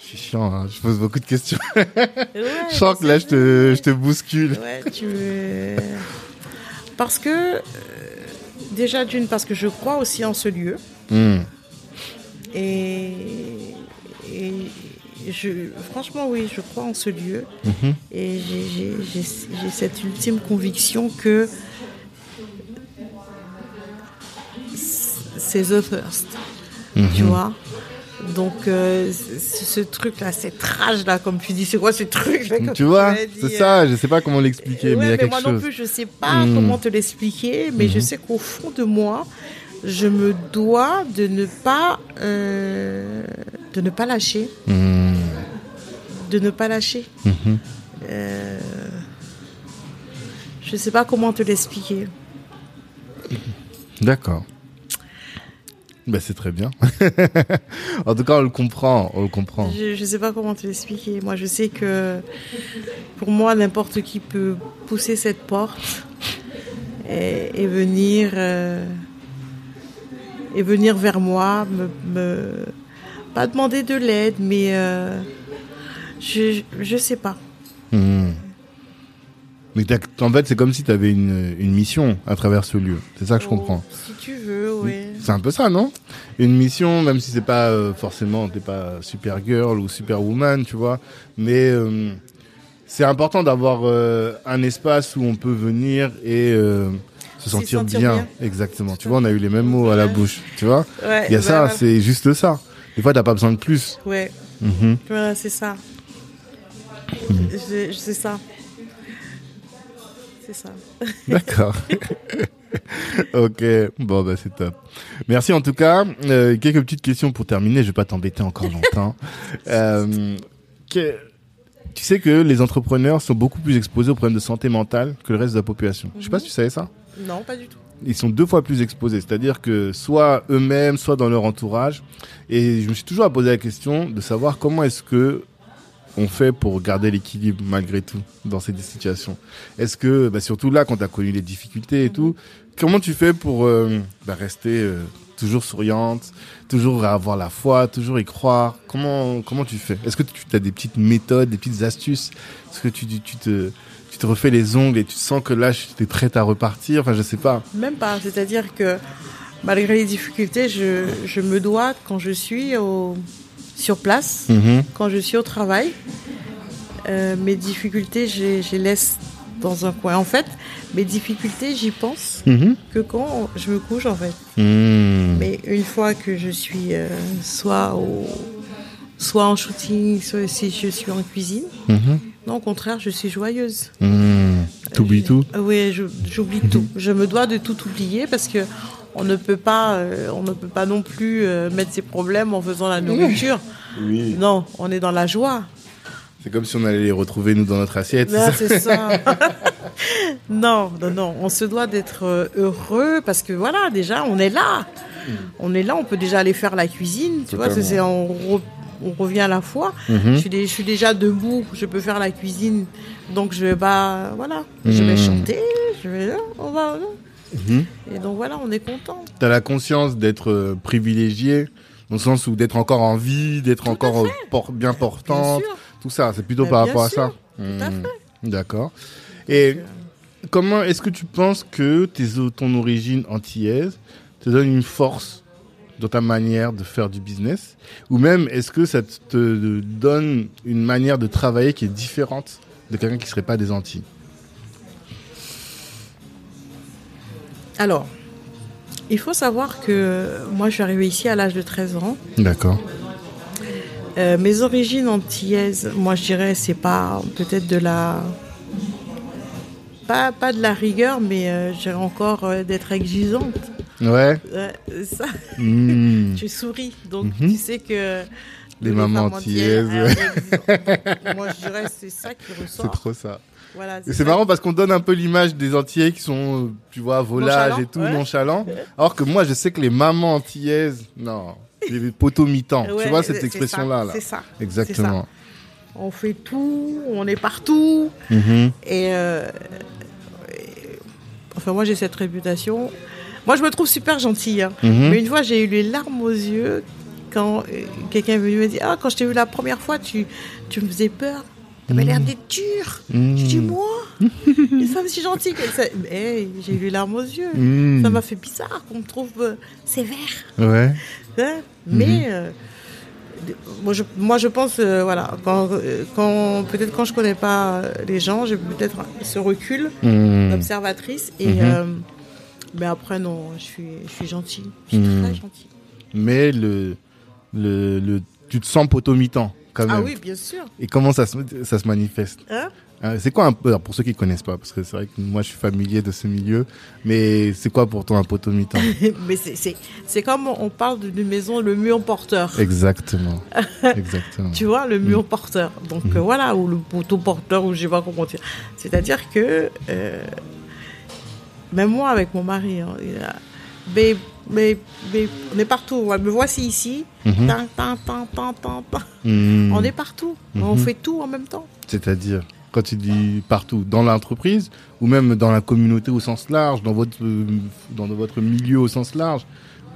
Je suis chiant, hein, je pose beaucoup de questions. <laughs> je sens que là, je te, je te bouscule. Ouais, tu Parce que, euh, déjà d'une, parce que je crois aussi en ce lieu. Hmm. Et, et je, franchement, oui, je crois en ce lieu. Mhm. Et j'ai cette ultime conviction que c'est The First. Mhm. Tu vois donc, euh, ce truc-là, cette rage-là, comme tu dis, c'est quoi ce truc-là Tu vois, c'est ça, euh, je sais pas comment l'expliquer, mais il y a quelque moi chose. non plus, je sais pas mhm. comment te l'expliquer, mais je sais qu'au fond de moi, je me dois de ne pas, euh, de ne pas lâcher de ne pas lâcher. Mhm. Euh, je ne sais pas comment te l'expliquer. D'accord. Ben, c'est très bien. <laughs> en tout cas, on le comprend, on le comprend. Je ne sais pas comment te l'expliquer. Moi, je sais que pour moi, n'importe qui peut pousser cette porte et, venir euh, et venir vers moi, me, pas demander de l'aide, mais euh, je, je sais pas. Hmm. Mais en fait, c'est comme si tu avais une, une, mission à travers ce lieu. C'est ça que je oh, comprends. Si tu veux, oui. C'est un peu ça, non? Une mission, même si c'est pas euh, forcément, t'es pas super girl ou super woman, tu vois. Mais euh, c'est important d'avoir euh, un espace où on peut venir et se sentir, bien. Exactement. Tu vois, on a eu les mêmes mots à la bouche. Tu vois Il y a ça, c'est juste ça. Des fois, t'as pas besoin de plus. Ouais. Mhm. Voilà, c'est ça. C'est ça. C'est ça. <laughs> D'accord. <laughs> ok, bon bah c'est top. Merci en tout cas. Euh, quelques petites questions pour terminer. Je vais pas t'embêter encore longtemps. <laughs> euh, que, tu sais que les entrepreneurs sont beaucoup plus exposés aux problèmes de santé mentale que le reste de la population. Je sais pas si tu savais ça. Non, pas du tout. Ils sont deux fois plus exposés, c'est-à-dire que soit eux-mêmes, soit dans leur entourage. Et je me suis toujours posé la question de savoir comment est-ce que on fait pour garder l'équilibre malgré tout dans ces situations. Est-ce que, bah, surtout là, quand tu as connu les difficultés et tout, comment tu fais pour euh, bah, rester euh, toujours souriante, toujours avoir la foi, toujours y croire? Comment comment tu fais? Est-ce que tu as des petites méthodes, des petites astuces? Est-ce que tu, te tu te refais les ongles et tu sens que là, tu es prête à repartir? Enfin, je sais pas. Même pas. C'est-à-dire que malgré les difficultés, je, je me dois quand je suis au sur place, mhm. quand je suis au travail. Euh, mes difficultés, je, les laisse dans un coin. En fait, mes difficultés, j'y pense mhm. que quand je me couche, en fait. Mhm. Mais une fois que je suis euh, soit, au, soit en shooting, soit si je suis en cuisine, non, au contraire, je suis joyeuse. T'oublies tout Oui, j'oublie tout. Je me dois de tout oublier parce que on ne peut pas, euh, on ne peut pas non plus euh, mettre ses problèmes en faisant la nourriture. <laughs> Oui. Non, on est dans la joie. C'est comme si on allait les retrouver nous dans notre assiette. c'est ça. <laughs> non, non, non. On se doit d'être euh, heureux parce que voilà, déjà, on est là. Mm. On est là, on peut déjà aller faire la cuisine. Tu vois, c'est, on, revient à la fois. Mm-hmm. je, suis je, suis déjà debout, je peux faire la cuisine. Donc je vais, bah, voilà, je vais mm. chanter, je vais, on va, Mhm. Et donc voilà, on est content. Tu as la conscience d'être euh, privilégié, dans le sens où d'être encore en vie, d'être encore euh, bien portante, tout ça. C'est plutôt par rapport à ça. Tout à hmm. fait. D'accord. Et comment est-ce que tu penses que tes, ton origine antillaise te donne une force dans ta manière de faire du business? Ou même, est-ce que ça te donne une manière de travailler qui est différente de quelqu'un qui serait pas des Antilles? Alors, il faut savoir que moi, je suis arrivée ici à l'âge de 13 ans. D'accord. Euh, mes origines antillaises, moi, je dirais, c'est pas peut-être de la. Pas, pas de la rigueur, mais euh, j'ai encore euh, d'être exigeante. Ouais. ça. Hmm. tu souris, donc mhm. tu sais que Les mamans antillaises. Ah, moi, je dirais c'est ça qui ressort. C'est trop ça. Voilà, c'est marrant parce qu'on donne un peu l'image des Antillais qui sont, tu vois, volage et tout, nonchalant. <laughs> Alors que moi, je sais que les mamans antillaises, non, les poteaux mi-temps. tu vois cette expression-là, là. C'est ça. Exactement. On fait tout, on est partout. Mm-hmm. Euh, et, enfin, moi, j'ai cette réputation. Moi, je me trouve super gentille. Hein. Mm-hmm. Mais une fois, j'ai eu les larmes aux yeux quand euh, quelqu'un est venu me dire Ah, quand je t'ai vu la première fois, tu, tu me faisais peur. Tu avais l'air d'être dur. Je dis, moi, <laughs> une femme si gentille. Hey, j'ai eu les larmes aux yeux. Mm. Ça m'a fait bizarre qu'on me trouve euh, sévère. Ouais. Hein? Mais euh, moi, je, moi, je pense, voilà, quand, quand peut-être quand je connais pas les gens, j'ai peut-être ce recul d'observatrice. Et mais après, non, je suis, je suis gentille. Je suis très gentille. Mais le, le, le, tu te sens potomitant quand même. Ah oui, bien sûr. Et comment ça se, ça se manifeste hein euh, C'est quoi un peu, pour ceux qui connaissent pas, parce que c'est vrai que moi je suis familier de ce milieu, mais c'est quoi pour toi un potomitant <laughs> Mais c'est comme on parle d'une maison, le mur porteur. Exactement. <laughs> Exactement. tu vois, le mur mm. porteur. Donc mm. euh, voilà, ou le poteau porteur, ou je sais pas comment dire. C'est-à-dire que, euh, même moi avec mon mari, hein, il a, mais, mais, on est partout. Me voici ici. Mhm. Mhm. On est partout. On mhm. fait tout en même temps. C'est-à-dire quand tu dis partout, dans l'entreprise ou même dans la communauté au sens large, dans votre, dans votre milieu au sens large,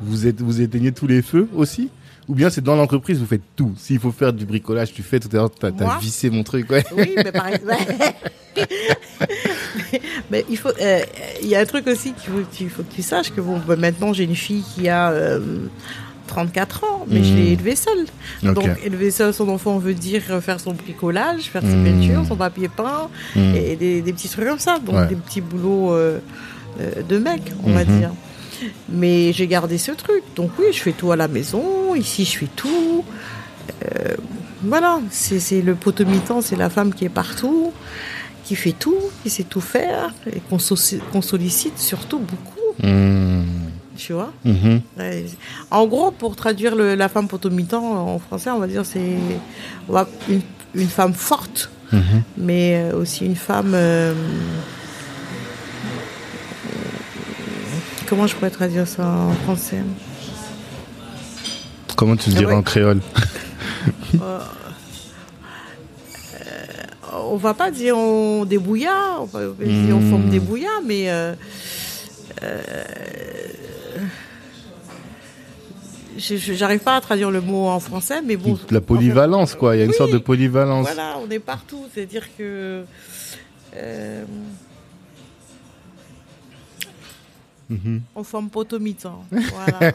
vous, êtes, vous éteignez tous les feux aussi? Ou bien c'est dans l'entreprise, vous faites tout. S'il faut faire du bricolage, tu fais. Tout à l'heure, tu as, vissé mon truc. Ouais. Oui, mais par exemple. <laughs> mais, il faut. Euh, y a un truc aussi qu'il faut, que tu saches que bon, bah, maintenant, j'ai une fille qui a. 34 euh, ans, mais je l'ai hmm. élevée seule. Donc, élever seule son enfant veut dire faire son bricolage, faire ses hmm. peintures, son papier peint, hmm. et des, petits trucs comme ça. Donc, des petits boulots euh, de mec, on va dire. Mais j'ai gardé ce truc. Donc oui, je fais tout à la maison. Ici, je fais tout. Euh, voilà, c'est le potomitan, c'est la femme qui est partout, qui fait tout, qui sait tout faire et qu'on sollicite surtout beaucoup. Mmh. Tu vois mmh. En gros, pour traduire la femme potomitan en français, on va dire c'est une, une, femme forte, mmh. mais euh, aussi une femme. Euh, Comment je pourrais traduire ça en français Comment tu le dirais en créole <laughs> euh, On va pas dire on débouilla, on va dire on forme hmm. mais euh, euh, j'arrive pas à traduire le mot en français, mais bon. La polyvalence, quoi. Il y a une sorte de polyvalence. Voilà, on est partout. C'est-à-dire que. Euh, Mhm. On forme potomitan. <laughs> Voilà.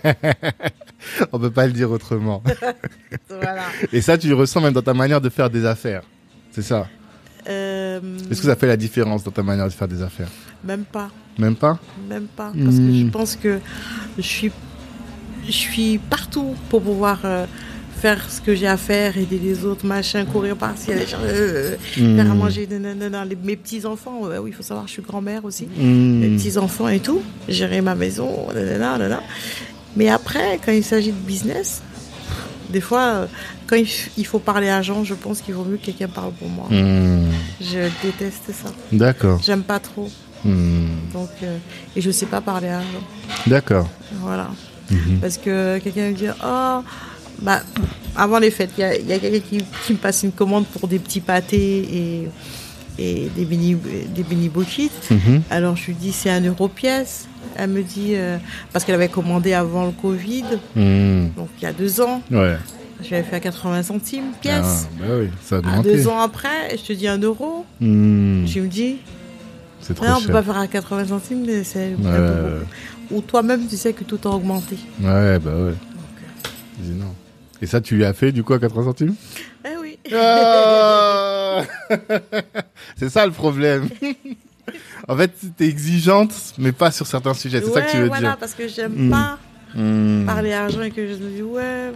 On peut pas le dire autrement. <laughs> voilà. Et ça, tu le ressens même dans ta manière de faire des affaires. C'est ça euh, Est-ce que ça fait la différence dans ta manière de faire des affaires? Même pas. Même pas? Même pas. Parce que je hmm. pense que je suis, je suis partout pour pouvoir euh, faire ce que j'ai à faire, aider les autres, machin, courir par-ci, aller euh, mmh. faire à manger, mes petits-enfants, oui, il faut savoir, je suis grand-mère aussi, hmm. mes petits-enfants et tout, gérer ma maison, mais après, quand il s'agit de business, des fois, euh, quand il faut parler à gens, je pense qu'il vaut mieux que quelqu'un parle pour moi. Hmm. Je déteste ça. D'accord. J'aime pas trop. Hmm. Donc, euh, et je sais pas parler à gens. D'accord. Voilà. Parce que quelqu'un me dit, oh, bah, avant les fêtes, il y a, quelqu'un qui, me passe une commande pour des petits pâtés et, et des mini des mini mhm. Alors je lui dis c'est un euro pièce. Elle me dit euh, parce qu'elle avait commandé avant le Covid, mhm. donc il y a deux ans. Ouais. Je l'avais fait à 80 centimes pièce. Ah, bah oui, ça a deux ans après, je te dis un euro. Mhm. Tu me dis. C'est trop non, on peut pas faire à 80 centimes, mais c'est Ou toi-même, tu sais que tout a augmenté. Ouais, bah ouais. Dis non. Et ça, tu lui as fait du coup à 80 centimes? Eh oui. Ah <laughs> c'est ça le problème. <laughs> en fait, t'es exigeante, mais pas sur certains sujets. C'est ça que tu veux voilà, parce que j'aime hmm. pas hmm. parler argent et que je me dis ouais,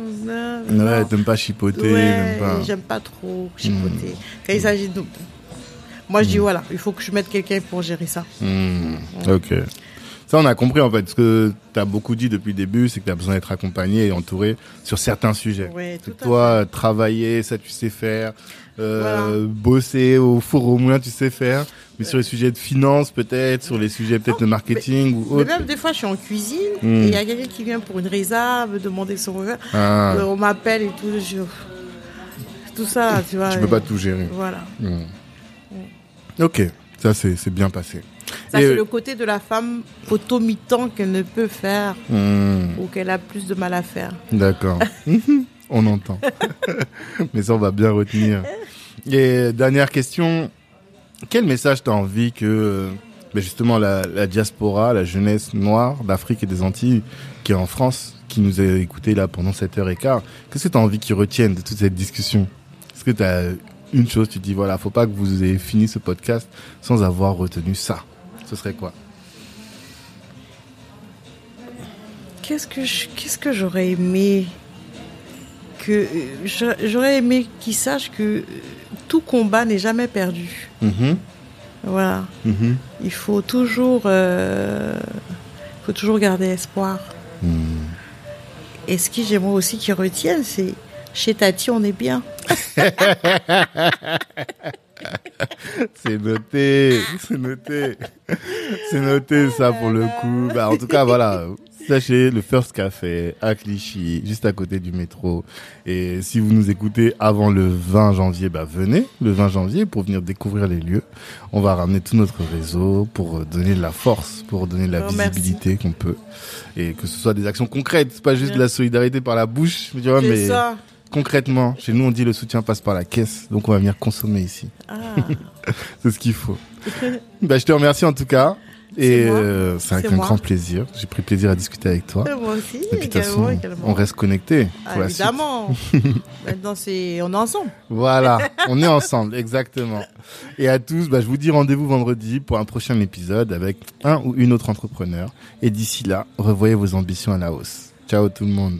non, ouais, t'aimes pas chipoter, ouais, pas. J'aime pas trop chipoter. Hmm. Quand il s'agit de, moi je dis voilà, il faut que je mette quelqu'un pour gérer ça. Ok. Ça, on a compris en fait. Ce que tu as beaucoup dit depuis le début, c'est que tu as besoin d'être accompagné et entouré sur certains sujets. Oui, tout à Toi, travailler, ça tu sais faire. Euh, Bosser au four au moulin, tu sais faire. Mais sur les sujets de finance, peut-être, sur les sujets peut-être de marketing ou Mais autre. même des fois, je suis en cuisine Hmm. et il y a quelqu'un qui vient pour une réserve, demander son revers. Ah, Euh, on m'appelle et tout. Je... Tout ça, tu vois. tu peux et- pas tout gérer. Voilà. Hmm. Ok, ça c'est bien passé. Ça, c'est euh, le côté de la femme automitant qu'elle ne peut faire hmm, ou qu'elle a plus de mal à faire. D'accord. <laughs> on entend. <laughs> Mais ça, on va bien retenir. Et dernière question. Quel message t'as envie que, euh, ben justement, la, la diaspora, la jeunesse noire d'Afrique et des Antilles, qui est en France, qui nous a écoutés là pendant cette heure et quart, qu'est-ce que t'as envie qu'ils retiennent de toute cette discussion? Est-ce que t'as une chose, tu te dis, voilà, faut pas que vous ayez fini ce podcast sans avoir retenu ça? Ce serait quoi Qu'est-ce que qu'est-ce que j'aurais aimé que euh, j'a- j'aurais aimé qu'ils sachent que euh, tout combat n'est jamais perdu. Mhm, Voilà, mhm. il faut toujours euh, faut toujours garder espoir. Hmm. Et ce que j'aimerais aussi qu'ils retiennent, c'est chez Tati, on est bien. <laughs> C'est noté, c'est noté, c'est noté ça pour le coup. Bah, en tout cas, voilà, sachez le First Café à Clichy, juste à côté du métro. Et si vous nous écoutez avant le 20 janvier, bah venez le 20 janvier pour venir découvrir les lieux. On va ramener tout notre réseau pour donner de la force, pour donner de la Oh, visibilité qu'on peut, et que ce soit des actions concrètes, pas juste de la solidarité par la bouche, tu vois, mais ça. Concrètement. Chez nous, on dit le soutien passe par la caisse, donc on va venir consommer ici. Ah, <laughs> C'est ce qu'il faut. bah, je te remercie en tout cas. Et euh, c'est avec un moi. grand plaisir. J'ai pris plaisir à discuter avec toi. moi aussi, Et puis également, façon, également. on reste connecté Ah, pour la suite. évidemment. <laughs> Maintenant, c'est on est ensemble. Voilà, <laughs> on est ensemble, exactement. Et à tous, bah, je vous dis rendez-vous vendredi pour un prochain épisode avec un ou une autre entrepreneur. Et d'ici là, revoyez vos ambitions à la hausse. Ciao tout le monde.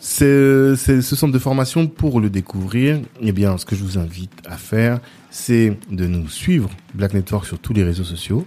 Ce centre de formation pour le découvrir. Eh ce que je vous invite à faire, c'est de nous suivre Black Network sur tous les réseaux sociaux,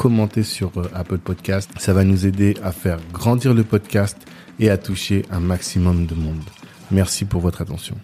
commentez sur euh, Apple Podcast, ça va nous aider à faire grandir le podcast et à toucher un maximum de monde. Merci pour votre attention.